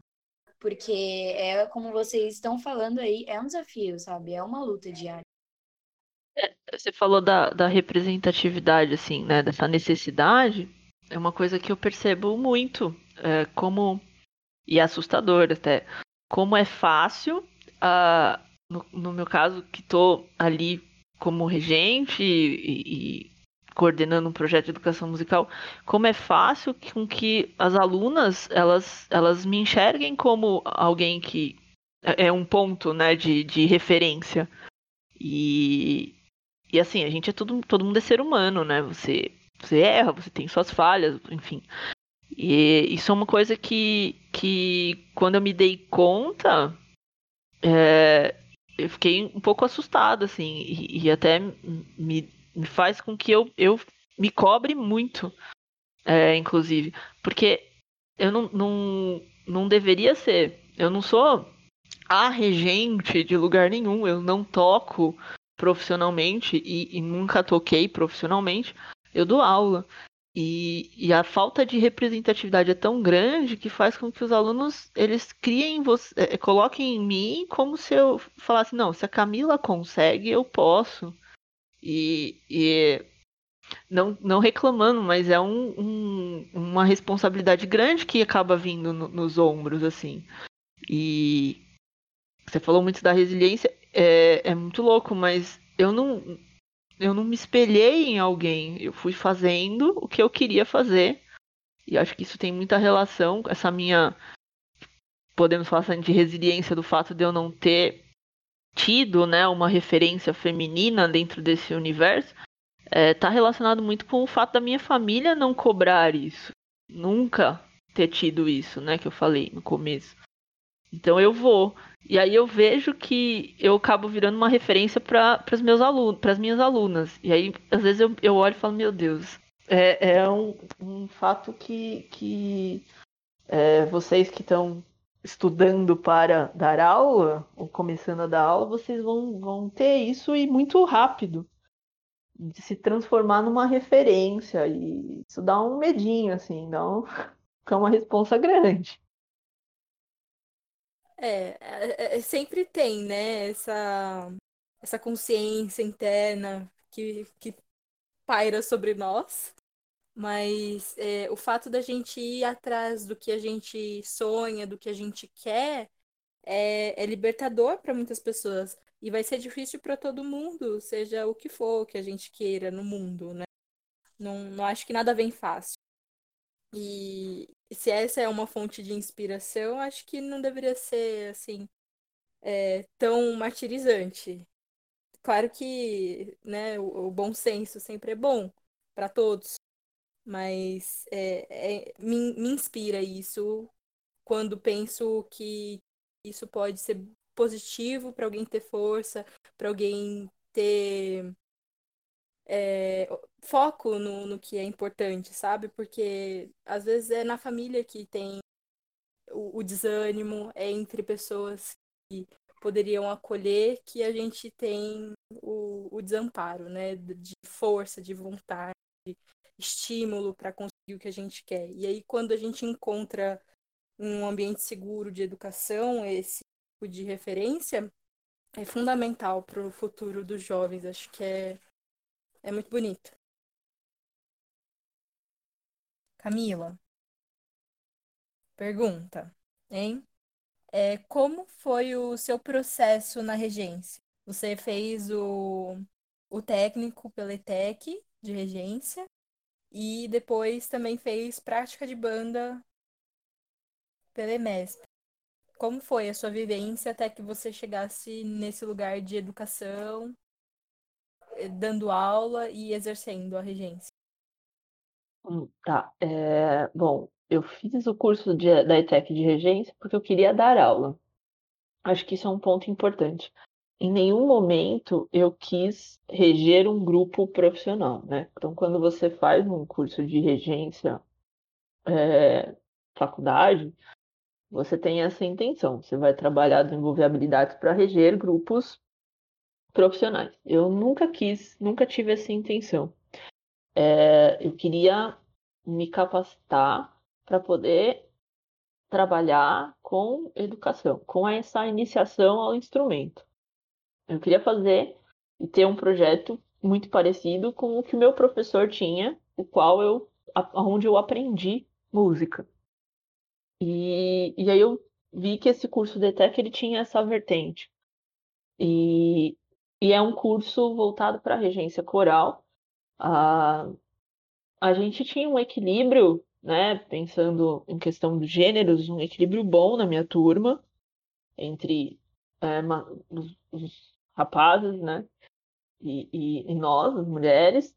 Porque é como vocês estão falando aí, é um desafio, sabe? É uma luta diária. É, você falou da, da representatividade, assim, né? Dessa necessidade. É uma coisa que eu percebo muito. É, como. E é assustador até. Como é fácil. Uh, no, no meu caso, que estou ali como regente e, e coordenando um projeto de educação musical, como é fácil com que as alunas elas, elas me enxerguem como alguém que é, é um ponto né, de, de referência. E, e assim, a gente é tudo, todo mundo é ser humano, né? Você, você erra, você tem suas falhas, enfim. E isso é uma coisa que, que quando eu me dei conta, é, eu fiquei um pouco assustada, assim, e, e até me faz com que eu, eu me cobre muito, é, inclusive. Porque eu não, não, não deveria ser. Eu não sou a regente de lugar nenhum. Eu não toco profissionalmente e, e nunca toquei profissionalmente. Eu dou aula. E, e, a falta de representatividade é tão grande que faz com que os alunos eles criem você, é, coloquem em mim como se eu falasse não, se a Camila consegue, eu posso. E, e não, não reclamando, mas é um, um, uma responsabilidade grande que acaba vindo no, nos ombros, assim. E você falou muito da resiliência, é, é muito louco, mas eu não, eu não me espelhei em alguém. Eu fui fazendo o que eu queria fazer. E acho que isso tem muita relação com essa minha. Podemos falar assim, de resiliência do fato de eu não ter tido né, uma referência feminina dentro desse universo, está é, tá relacionado muito com o fato da minha família não cobrar isso. Nunca ter tido isso, né, que eu falei no começo. Então eu vou. E aí eu vejo que eu acabo virando uma referência para os meus alunos, para as minhas alunas. E aí, às vezes, eu, eu olho e falo, meu Deus, é, é um, um fato que, que é, vocês que estão estudando para dar aula, ou começando a dar aula, vocês vão, vão ter isso e muito rápido. De se transformar numa referência. E isso dá um medinho, assim, dá um, (laughs) é uma responsa grande. É, é, é, sempre tem, né, essa, essa consciência interna que, que paira sobre nós. Mas é, o fato da gente ir atrás do que a gente sonha, do que a gente quer, é, é libertador para muitas pessoas. E vai ser difícil para todo mundo, seja o que for que a gente queira no mundo, né? Não, não acho que nada vem fácil. E se essa é uma fonte de inspiração, acho que não deveria ser assim é, tão martirizante. Claro que né, o, o bom senso sempre é bom para todos, mas é, é, me, me inspira isso quando penso que isso pode ser positivo para alguém ter força, para alguém ter é, foco no, no que é importante, sabe? Porque às vezes é na família que tem o, o desânimo, é entre pessoas que poderiam acolher que a gente tem o, o desamparo, né? De força, de vontade, estímulo para conseguir o que a gente quer. E aí, quando a gente encontra um ambiente seguro de educação, esse tipo de referência, é fundamental para o futuro dos jovens. Acho que é, é muito bonito. Camila, pergunta, hein? É, como foi o seu processo na regência? Você fez o, o técnico pela ETEC de regência e depois também fez prática de banda pela EMESP. Como foi a sua vivência até que você chegasse nesse lugar de educação, eh, dando aula e exercendo a regência? Hum, tá. É, bom, eu fiz o curso de, da ETEC de regência porque eu queria dar aula. Acho que isso é um ponto importante em nenhum momento eu quis reger um grupo profissional, né? Então, quando você faz um curso de regência, é, faculdade, você tem essa intenção. Você vai trabalhar, desenvolver habilidades para reger grupos profissionais. Eu nunca quis, nunca tive essa intenção. É, eu queria me capacitar para poder trabalhar com educação, com essa iniciação ao instrumento. Eu queria fazer e ter um projeto muito parecido com o que o meu professor tinha, o qual eu, onde eu aprendi música. E, e aí eu vi que esse curso de ETEC ele tinha essa vertente. E, e é um curso voltado para a regência coral. A, a gente tinha um equilíbrio, né, pensando em questão dos gêneros, um equilíbrio bom na minha turma, entre é, os, os, rapazes, né, e, e, e nós, as mulheres,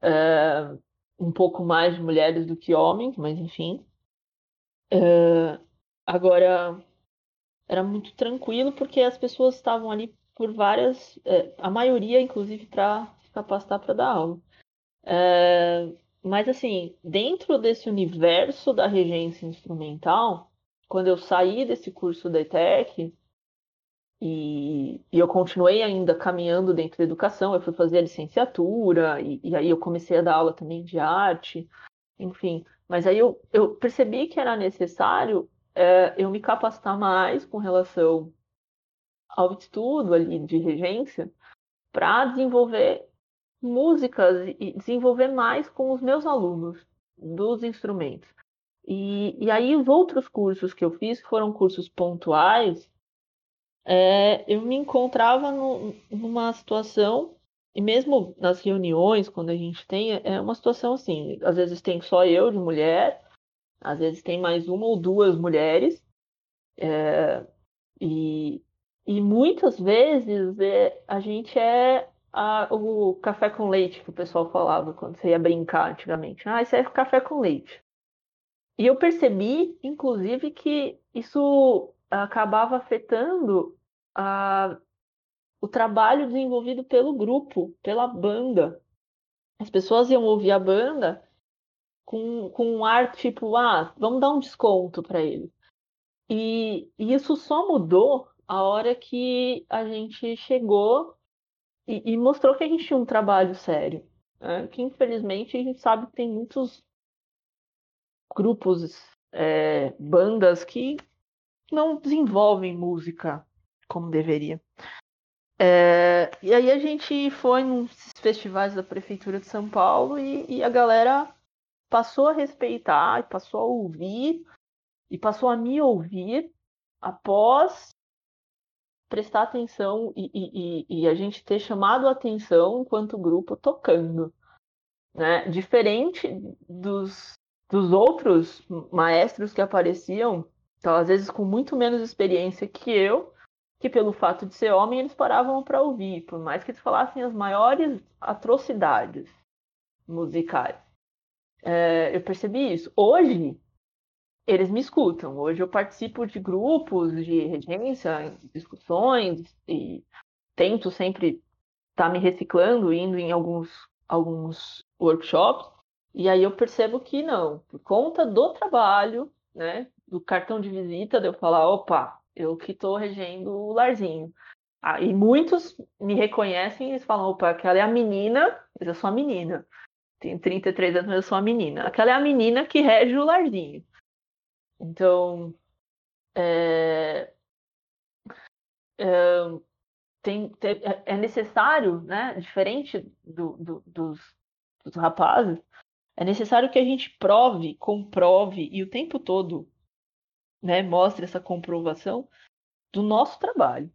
é, um pouco mais de mulheres do que homens, mas enfim. É, agora, era muito tranquilo porque as pessoas estavam ali por várias, é, a maioria, inclusive, para se capacitar para dar aula. É, mas, assim, dentro desse universo da regência instrumental, quando eu saí desse curso da ETEC, e, e, eu continuei ainda caminhando dentro da educação, eu fui fazer a licenciatura, e, e aí eu comecei a dar aula também de arte, enfim. Mas aí eu, eu percebi que era necessário é, eu me capacitar mais com relação ao estudo ali de regência para desenvolver músicas e desenvolver mais com os meus alunos dos instrumentos. E, e aí os outros cursos que eu fiz, foram cursos pontuais, é, eu me encontrava no, numa situação, e mesmo nas reuniões, quando a gente tem, é uma situação assim, às vezes tem só eu de mulher, às vezes tem mais uma ou duas mulheres, é, e, e muitas vezes é, a gente é a, o café com leite que o pessoal falava quando você ia brincar antigamente. Ah, isso é café com leite. E eu percebi, inclusive, que isso acabava afetando a, o trabalho desenvolvido pelo grupo, pela banda. As pessoas iam ouvir a banda com, com um ar tipo, ah, vamos dar um desconto para ele. E, e isso só mudou a hora que a gente chegou e, e mostrou que a gente tinha um trabalho sério. Né? Que infelizmente a gente sabe que tem muitos grupos, é, bandas que não desenvolvem música como deveria. É, e aí a gente foi nos festivais da Prefeitura de São Paulo e, e, a galera passou a respeitar, passou a ouvir, e passou a me ouvir após prestar atenção e, e, e, a gente ter chamado a atenção enquanto grupo tocando. Né? Diferente dos, dos outros maestros que apareciam, então, às vezes com muito menos experiência que eu, que pelo fato de ser homem eles paravam para ouvir, por mais que eles falassem as maiores atrocidades musicais. É, eu percebi isso. Hoje, eles me escutam. Hoje eu participo de grupos de regência, discussões e tento sempre estar tá me reciclando, indo em alguns, alguns workshops. E aí eu percebo que não, por conta do trabalho, né, do cartão de visita, de eu falar, opa, eu que estou regendo o larzinho. Ah, e muitos me reconhecem e falam, opa, aquela é a menina, mas eu sou a menina. Tenho 33 anos, mas eu sou a menina. Aquela é a menina que rege o larzinho. Então, é, é, tem, é, é necessário, né, diferente do, do, dos, dos rapazes, é necessário que a gente prove, comprove e o tempo todo né, mostre essa comprovação do nosso trabalho.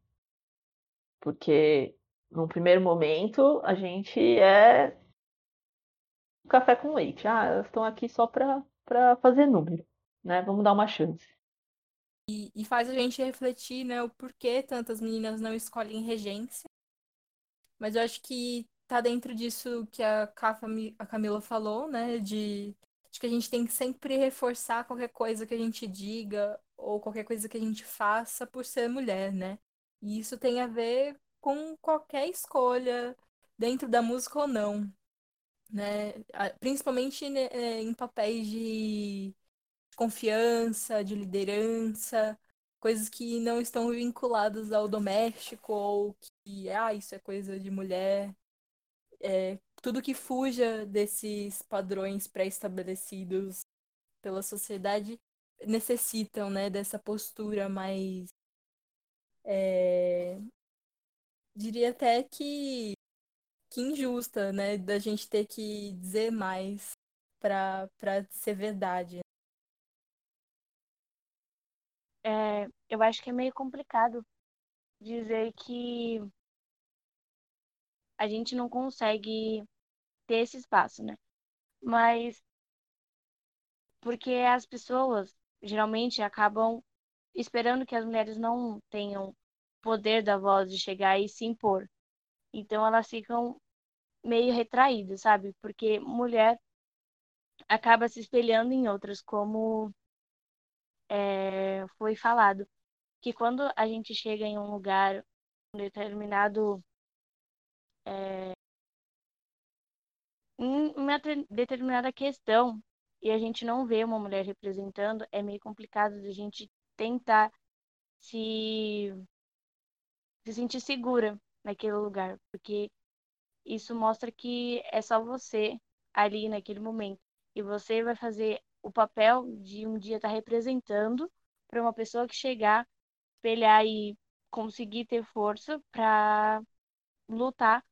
Porque, num primeiro momento, a gente é café com leite. Ah, elas estão aqui só para fazer número né? Vamos dar uma chance. E, e, faz a gente refletir, né, o porquê tantas meninas não escolhem regência. Mas eu acho que tá dentro disso que a, a Camila falou, né, de, de que a gente tem que sempre reforçar qualquer coisa que a gente diga ou qualquer coisa que a gente faça por ser mulher, né? E isso tem a ver com qualquer escolha dentro da música ou não, né? Principalmente né, em papéis de confiança, de liderança, coisas que não estão vinculadas ao doméstico ou que, ah, isso é coisa de mulher. É, tudo que fuja desses padrões pré-estabelecidos pela sociedade necessitam, né, dessa postura mais é, diria até que, que injusta, né, da gente ter que dizer mais para ser verdade. É, eu acho que é meio complicado dizer que a gente não consegue ter esse espaço, né? Mas porque as pessoas geralmente acabam esperando que as mulheres não tenham poder da voz de chegar e se impor. Então elas ficam meio retraídas, sabe? Porque mulher acaba se espelhando em outras, como é, foi falado, que quando a gente chega em um lugar, um determinado é, em uma determinada questão e a gente não vê uma mulher representando, é meio complicado de a gente tentar se, se sentir segura naquele lugar, porque isso mostra que é só você ali naquele momento. E você vai fazer o papel de um dia estar tá representando para uma pessoa que chegar, espelhar e conseguir ter força para lutar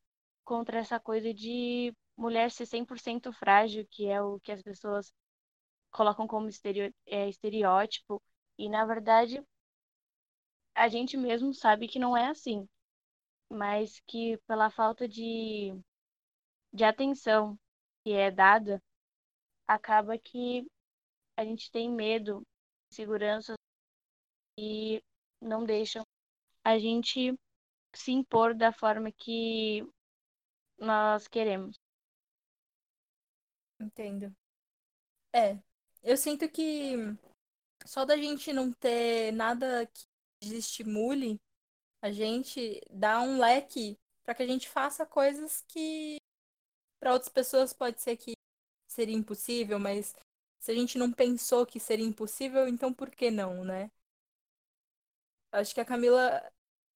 contra essa coisa de mulher ser 100% frágil, que é o que as pessoas colocam como é, estereótipo. E, na verdade, a gente mesmo sabe que não é assim. Mas que pela falta de, de atenção que é dada, acaba que a gente tem medo, segurança e não deixam a gente se impor da forma que nós queremos. Entendo. É, eu sinto que só da gente não ter nada que estimule a gente, dá um leque para que a gente faça coisas que para outras pessoas pode ser que seria impossível, mas se a gente não pensou que seria impossível, então por que não, né? Acho que a Camila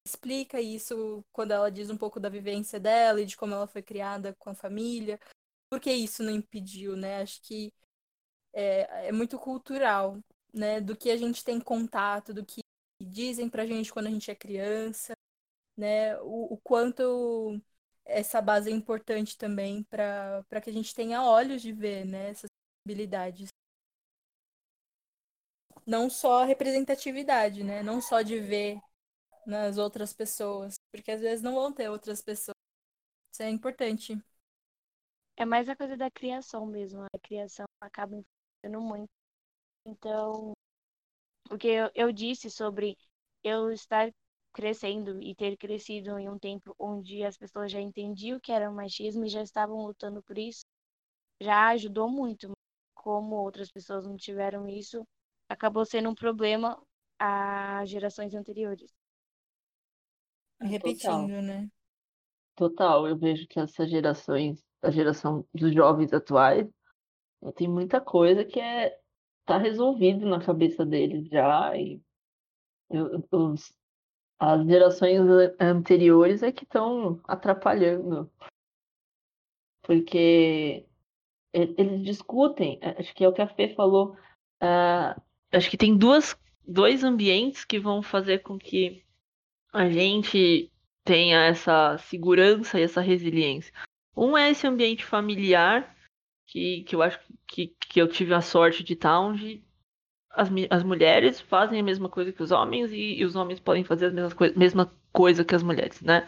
explica isso quando ela diz um pouco da vivência dela e de como ela foi criada com a família. Por que isso não impediu, né? Acho que é, é muito cultural, né? Do que a gente tem contato, do que dizem pra gente quando a gente é criança, né? O, o quanto essa base é importante também para que a gente tenha olhos de ver, né? Essas possibilidades. Não só representatividade, né? Não só de ver nas outras pessoas, porque às vezes não vão ter outras pessoas. Isso é importante. É mais a coisa da criação mesmo. A criação acaba influenciando muito. Então, o que eu, eu disse sobre eu estar crescendo e ter crescido em um tempo onde as pessoas já entendiam o que era o machismo e já estavam lutando por isso, já ajudou muito. Como outras pessoas não tiveram isso, acabou sendo um problema a gerações anteriores. Repetindo, Total. né? Total, eu vejo que essas gerações, a geração dos jovens atuais, tem muita coisa que é tá resolvido na cabeça deles já e eu, os, as gerações anteriores é que estão atrapalhando porque eles discutem acho que é o que a Fê falou uh, acho que tem duas dois ambientes que vão fazer com que a gente tenha essa segurança e essa resiliência. Um é esse ambiente familiar, que, que eu acho que, que eu tive a sorte de estar onde as, as mulheres fazem a mesma coisa que os homens e, e os homens podem fazer a mesma coisa, mesma coisa que as mulheres, né?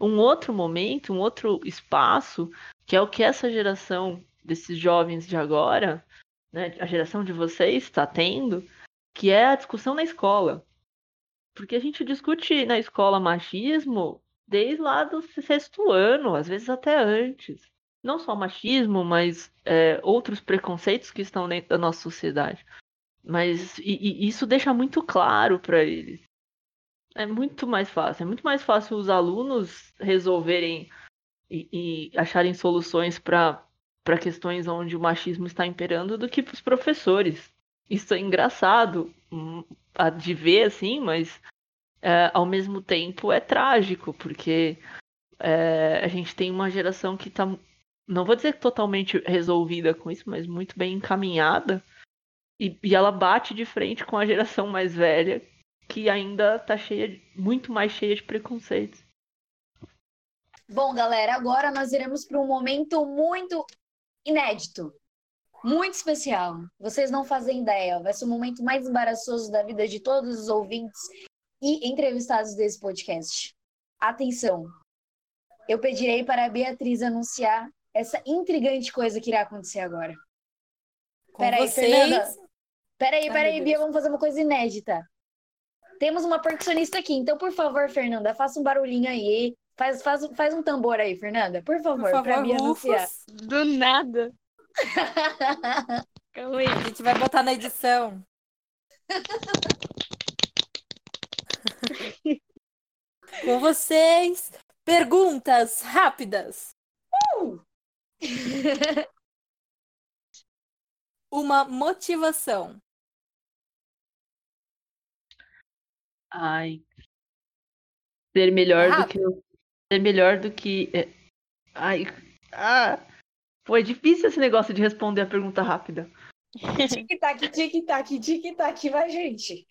Um outro momento, um outro espaço, que é o que essa geração desses jovens de agora, né, a geração de vocês está tendo, que é a discussão na escola. Porque a gente discute na escola machismo desde lá do sexto ano, às vezes até antes. Não só machismo, mas é, outros preconceitos que estão dentro da nossa sociedade. Mas e, e isso deixa muito claro para eles. É muito mais fácil. É muito mais fácil os alunos resolverem e, e acharem soluções para questões onde o machismo está imperando do que para os professores. isso é engraçado hum, de ver, assim, mas é, ao mesmo tempo é trágico, porque é, a gente tem uma geração que está, não vou dizer totalmente resolvida com isso, mas muito bem encaminhada, e, e ela bate de frente com a geração mais velha, que ainda está cheia, muito mais cheia de preconceitos. Bom, galera, agora nós iremos para um momento muito inédito, muito especial. Vocês não fazem ideia, vai ser o momento mais embaraçoso da vida de todos os ouvintes e entrevistados desse podcast. Atenção! Eu pedirei para a Beatriz anunciar essa intrigante coisa que irá acontecer agora. Com Peraí, vocês... Fernanda. Peraí, Ai, peraí, meu Bia, vamos fazer uma coisa inédita. Temos uma percussionista aqui, então, por favor, Fernanda, faça um barulhinho aí. Faz, faz, faz um tambor aí, Fernanda, por favor, Por pra favor, Bia anunciar. Do nada. (laughs) Calma aí. A gente vai botar na edição. (laughs) (laughs) Com vocês, perguntas rápidas. (laughs) Uma motivação. Ai. Ser melhor do Rápido. que eu. Ser melhor do que. é, Ai. Ah! É difícil esse negócio de responder a pergunta rápida. Tic-tac, tic-tac, tic-tac, vai, gente.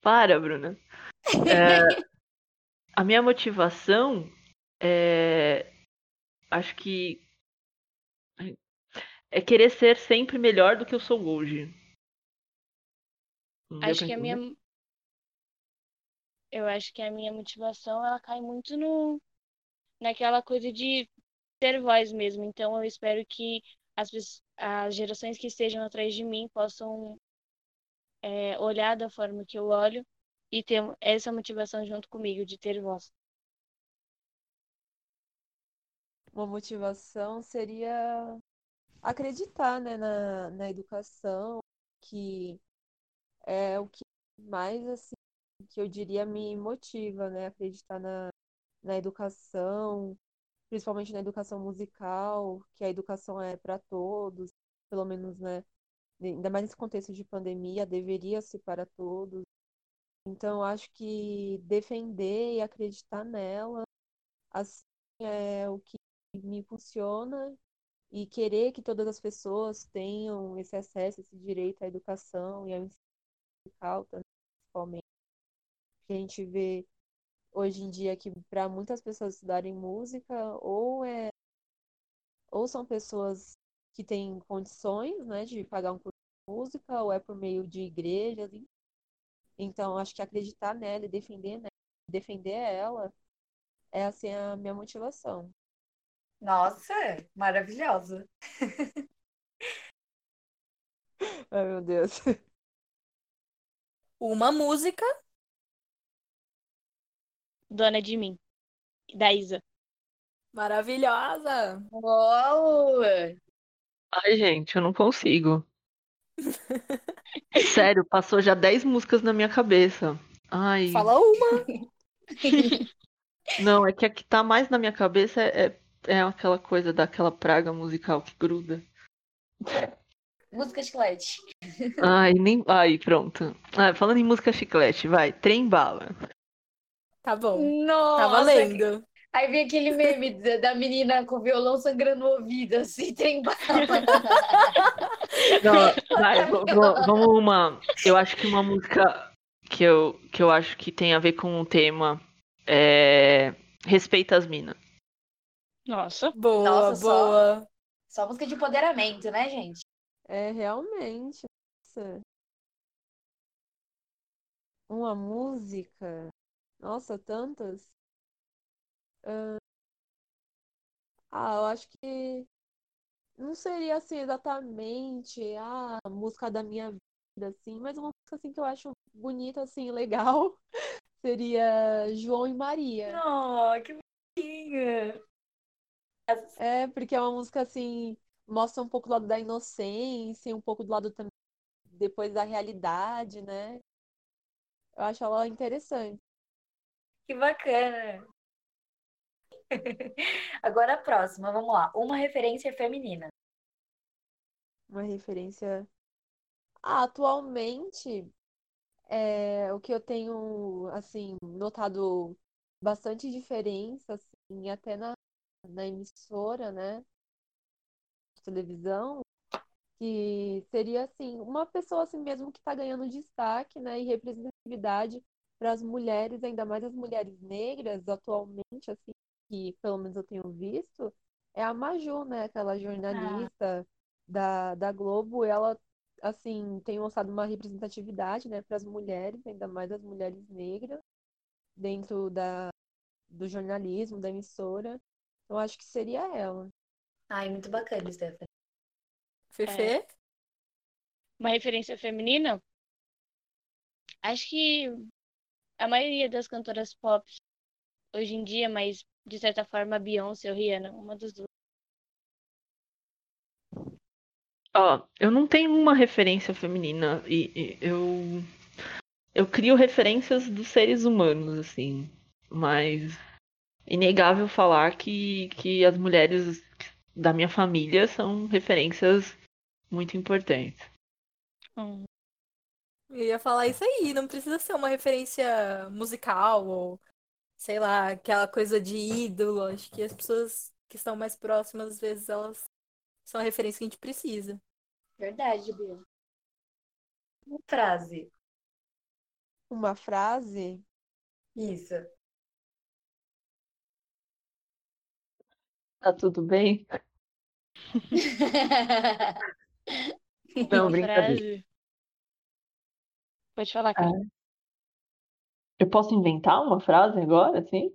Para, Bruna. É, a minha motivação é. Acho que. É querer ser sempre melhor do que eu sou hoje. Não Acho que a minha. Eu acho que a minha motivação ela cai muito no naquela coisa de ter voz mesmo. Então eu espero que as, as gerações que estejam atrás de mim possam é, olhar da forma que eu olho e ter essa motivação junto comigo de ter voz. Uma motivação seria acreditar, né, na, na educação, que é o que mais, assim, que eu diria me motiva, né, acreditar na, na educação, principalmente na educação musical, que a educação é para todos, pelo menos, né, ainda mais nesse contexto de pandemia, deveria ser para todos. Então, acho que defender e acreditar nela, assim, é o que me funciona e querer que todas as pessoas tenham esse acesso, esse direito à educação e ao ensino musical principalmente. A gente vê hoje em dia que para muitas pessoas estudarem música ou é ou são pessoas que têm condições, né, de pagar um curso de música ou é por meio de igrejas. enfim. Então, acho que acreditar nela e defender, né, defender ela é assim a minha motivação. Nossa, maravilhosa. (laughs) Ai, meu Deus. Uma música. Dona de mim. Da Isa. Maravilhosa. Uou! Ai, gente, eu não consigo. Sério, passou já 10 músicas na minha cabeça. Ai, Fala uma. (laughs) não, é que a que tá mais na minha cabeça é, é aquela coisa daquela praga musical que gruda. Música chiclete. Ai, nem. Ai, pronto. Ah, falando em música chiclete, vai, trem bala. Tá bom. Nossa! Tá valendo. Aí vem aquele meme da, menina com o violão sangrando no ouvido, assim, (laughs) bala. Não, vai, vamos uma. Eu acho que uma música que eu, que eu acho que tem a ver com o tema é. Respeita as minas. Nossa. Boa, Nossa, só. boa. Só música de empoderamento, né, gente? É realmente. Nossa. Uma música. Nossa, tantas. Ah, Ah, eu acho que não seria assim exatamente ah, a música da minha vida, assim, mas uma música assim que eu acho bonita, assim, (laughs) legal, seria João e Maria. Oh, que bonitinha. É, porque é uma música assim, mostra um pouco do lado da inocência, um pouco do lado também depois da realidade, né? Eu acho ela interessante. Que bacana. (laughs) Agora a próxima, vamos lá. Uma referência feminina. Uma referência. Ah, atualmente, é, o que eu tenho, assim, notado bastante diferença, assim, até na, na emissora, né, televisão, que seria, assim, uma pessoa, assim, mesmo que está ganhando destaque, né, e representatividade para as mulheres, ainda mais as mulheres negras, atualmente, assim, que pelo menos eu tenho visto, é a Maju, né, aquela jornalista da, da Globo, ela assim, tem mostrado uma representatividade, né, para as mulheres, ainda mais as mulheres negras, dentro da, do jornalismo, da emissora. Eu acho que seria ela. Ai, muito bacana, Stephanie. Fefe? Uma referência feminina? Acho que a maioria das cantoras pop hoje em dia, mas de certa forma a Beyoncé ou Rihanna, uma das duas. Ó, eu não tenho uma referência feminina e, e eu eu crio referências dos seres humanos assim, mas inegável falar que que as mulheres da minha família são referências muito importantes. Hum. Eu ia falar isso aí, não precisa ser uma referência musical ou, sei lá, aquela coisa de ídolo. Acho que as pessoas que estão mais próximas, às vezes, elas são a referência que a gente precisa. Verdade, Bia. Uma frase. Uma frase? Isso. Tá tudo bem? (laughs) Não, brincadeira. Pode falar, cara. Eu posso inventar uma frase agora, assim?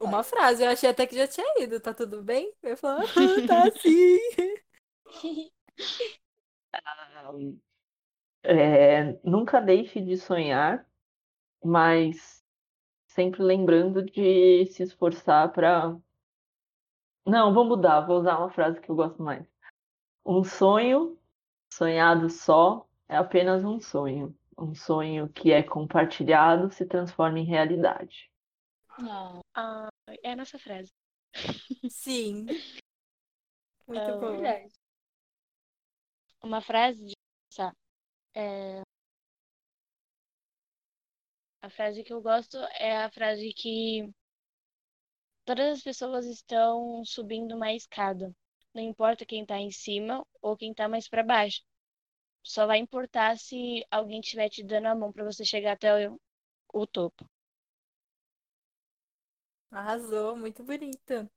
Uma frase, eu achei até que já tinha ido, tá tudo bem? Eu falar, ah, tá sim. (laughs) É, nunca deixe de sonhar, mas sempre lembrando de se esforçar para. Não, vou mudar, vou usar uma frase que eu gosto mais. Um sonho sonhado só é apenas um sonho. Um sonho que é compartilhado se transforma em realidade. Ah, é a nossa frase. Sim. Muito Ah, bom. Verdade. Uma frase de pensar. É... A frase que eu gosto é a frase que todas as pessoas estão subindo uma escada. Não importa quem tá em cima ou quem tá mais para baixo. Só vai importar se alguém estiver te dando a mão para você chegar até o, o topo. Arrasou, muito bonita.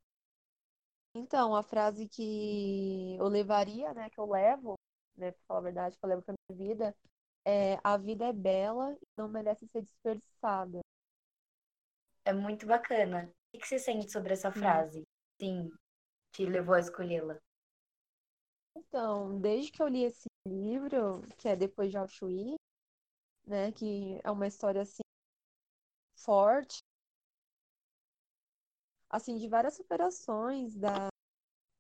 Então, a frase que eu levaria, né, que eu levo, né, pra falar a verdade, que eu levo pra minha vida, é a vida é bela e não merece ser desperdiçada. É muito bacana. O que você sente sobre essa frase? Sim, te levou a escolhê-la. Então, desde que eu li esse livro, que é Depois de Auschwitz, né, que é uma história assim forte, assim de várias superações da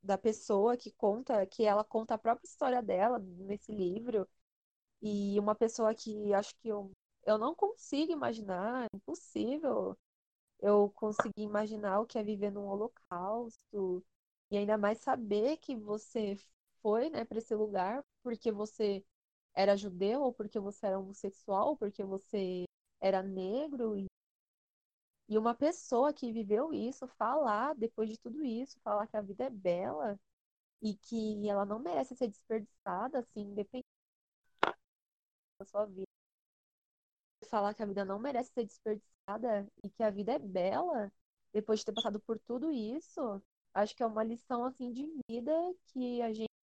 da pessoa que conta, que ela conta a própria história dela nesse livro, e uma pessoa que acho que eu, eu não consigo imaginar, é impossível eu conseguir imaginar o que é viver num holocausto, e ainda mais saber que você foi, né, para esse lugar porque você era judeu, ou porque você era homossexual, ou porque você era negro, e, e uma pessoa que viveu isso falar, depois de tudo isso, falar que a vida é bela e que ela não merece ser desperdiçada, assim, independente da sua vida. Falar que a vida não merece ser desperdiçada e que a vida é bela, depois de ter passado por tudo isso, acho que é uma lição, assim, de vida que a gente,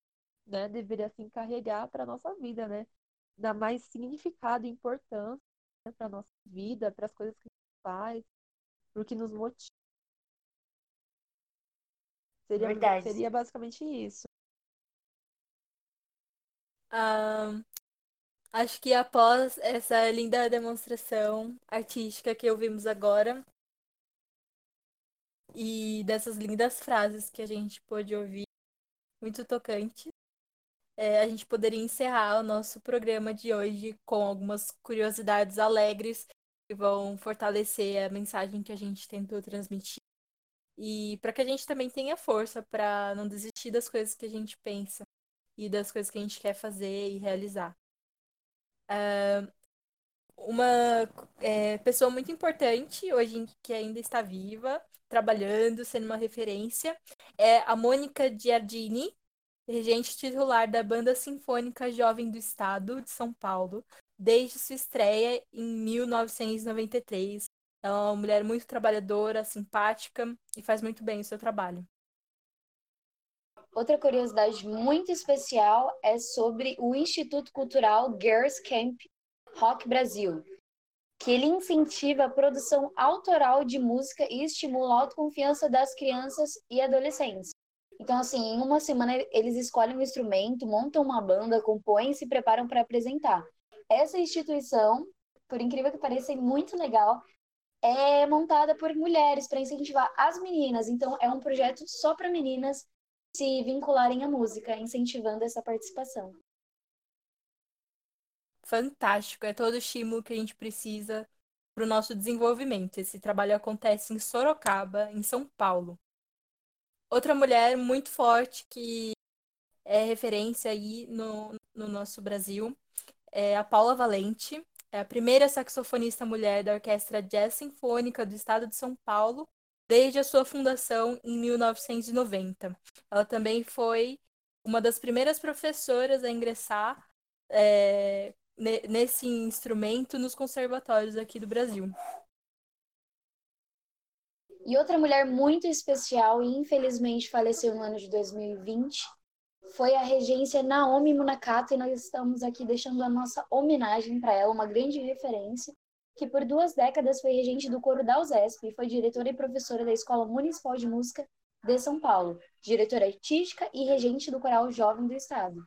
né, deveria, assim, carregar para nossa vida, né? Dar mais significado e importância, né, para nossa vida, para as coisas que a gente faz, pro que nos motiva. Seria, Verdade. seria basicamente isso. Ah, acho que após essa linda demonstração artística que ouvimos agora e dessas lindas frases que a gente pôde ouvir, muito tocante, é, a gente poderia encerrar o nosso programa de hoje com algumas curiosidades alegres que vão fortalecer a mensagem que a gente tentou transmitir. E para que a gente também tenha força para não desistir das coisas que a gente pensa e das coisas que a gente quer fazer e realizar. uh, uma é, pessoa muito importante hoje que ainda está viva, trabalhando, sendo uma referência, é a Mônica Giardini, regente titular da Banda Sinfônica Jovem do Estado de São Paulo, desde sua estreia em 1993. Ela é uma mulher muito trabalhadora, simpática e faz muito bem o seu trabalho. Outra curiosidade muito especial é sobre o Instituto Cultural Girls Camp Rock Brasil, que ele incentiva a produção autoral de música e estimula a autoconfiança das crianças e adolescentes. Então, assim, em uma semana eles escolhem um instrumento, montam uma banda, compõem e se preparam para apresentar. Essa instituição, por incrível que pareça, é muito legal, é montada por mulheres para incentivar as meninas. Então, é um projeto só para meninas se vincularem à música, incentivando essa participação. Fantástico, é todo o estímulo que a gente precisa para o nosso desenvolvimento. Esse trabalho acontece em Sorocaba, em São Paulo. Outra mulher muito forte que é referência aí no, no nosso Brasil é a Paula Valente. É a primeira saxofonista mulher da Orquestra Jazz Sinfônica do Estado de São Paulo desde a sua fundação em 1990. Ela também foi uma das primeiras professoras a ingressar é, nesse instrumento nos conservatórios aqui do Brasil. E outra mulher muito especial e infelizmente faleceu no ano de 2020 foi a regência Naomi Munakata e nós estamos aqui deixando a nossa homenagem para ela, uma grande referência, que por duas décadas foi regente do coro da USESP e foi diretora e professora da Escola Municipal de Música de São Paulo, diretora artística e regente do Coral Jovem do Estado.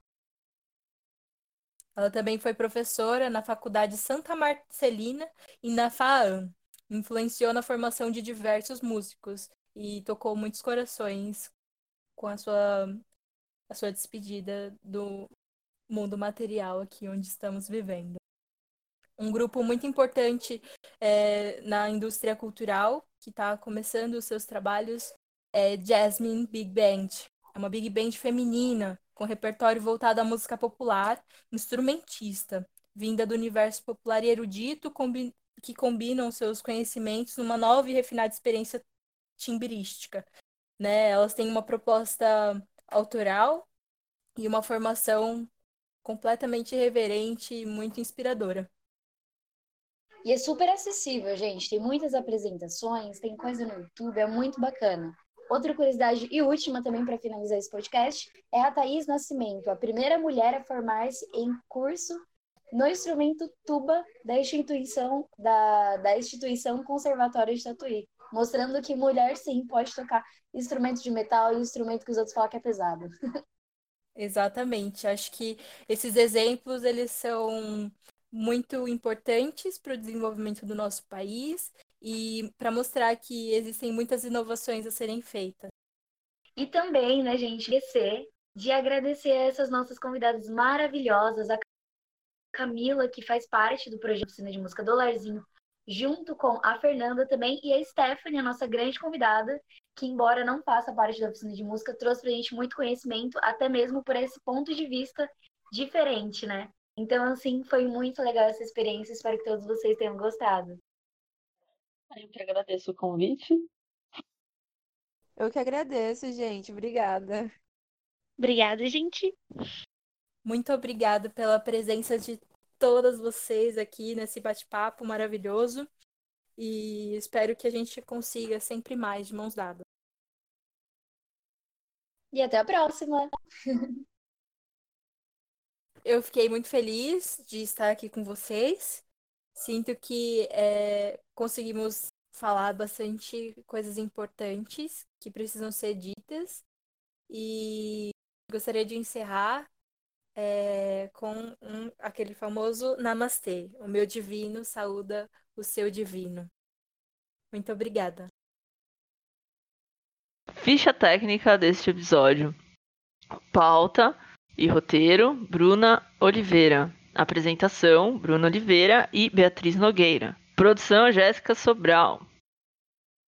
Ela também foi professora na Faculdade Santa Marcelina e na FAAM. Influenciou na formação de diversos músicos e tocou muitos corações com a sua, a sua despedida do mundo material aqui onde estamos vivendo. Um grupo muito importante é, na indústria cultural que está começando os seus trabalhos é Jasmine Big Band. É uma big band feminina com repertório voltado à música popular, instrumentista, vinda do universo popular e erudito, que combinam seus conhecimentos numa nova e refinada experiência timbirística. Né? Elas têm uma proposta autoral e uma formação completamente irreverente e muito inspiradora. E é super acessível, gente. Tem muitas apresentações, tem coisa no YouTube, é muito bacana. Outra curiosidade e última também para finalizar esse podcast é a Thaís Nascimento, a primeira mulher a formar-se em curso no instrumento tuba da instituição da, da instituição Conservatório de Tatuí, mostrando que mulher sim pode tocar instrumento de metal e instrumento que os outros falam que é pesado. (laughs) Exatamente. Acho que esses exemplos eles são muito importantes para o desenvolvimento do nosso país e para mostrar que existem muitas inovações a serem feitas. E também, né, gente, esquecer de agradecer a essas nossas convidadas maravilhosas, a Camila, que faz parte do projeto Oficina de Música do Larzinho, junto com a Fernanda também, e a Stephanie, a nossa grande convidada, que, embora não faça parte da oficina de música, trouxe pra gente muito conhecimento, até mesmo por esse ponto de vista diferente, né? Então, assim, foi muito legal essa experiência, espero que todos vocês tenham gostado. Eu que agradeço o convite. Eu que agradeço, gente. Obrigada. Obrigada, gente. Muito obrigada pela presença de todas vocês aqui nesse bate-papo maravilhoso. E espero que a gente consiga sempre mais de mãos dadas. E até a próxima! (laughs) Eu fiquei muito feliz de estar aqui com vocês. Sinto que é, conseguimos falar bastante coisas importantes que precisam ser ditas e gostaria de encerrar é, com um, aquele famoso Namastê. O meu divino saúda o seu divino. Muito obrigada. Ficha técnica deste episódio. Pauta e roteiro: Bruna Oliveira. Apresentação: Bruna Oliveira e Beatriz Nogueira. Produção: Jéssica Sobral.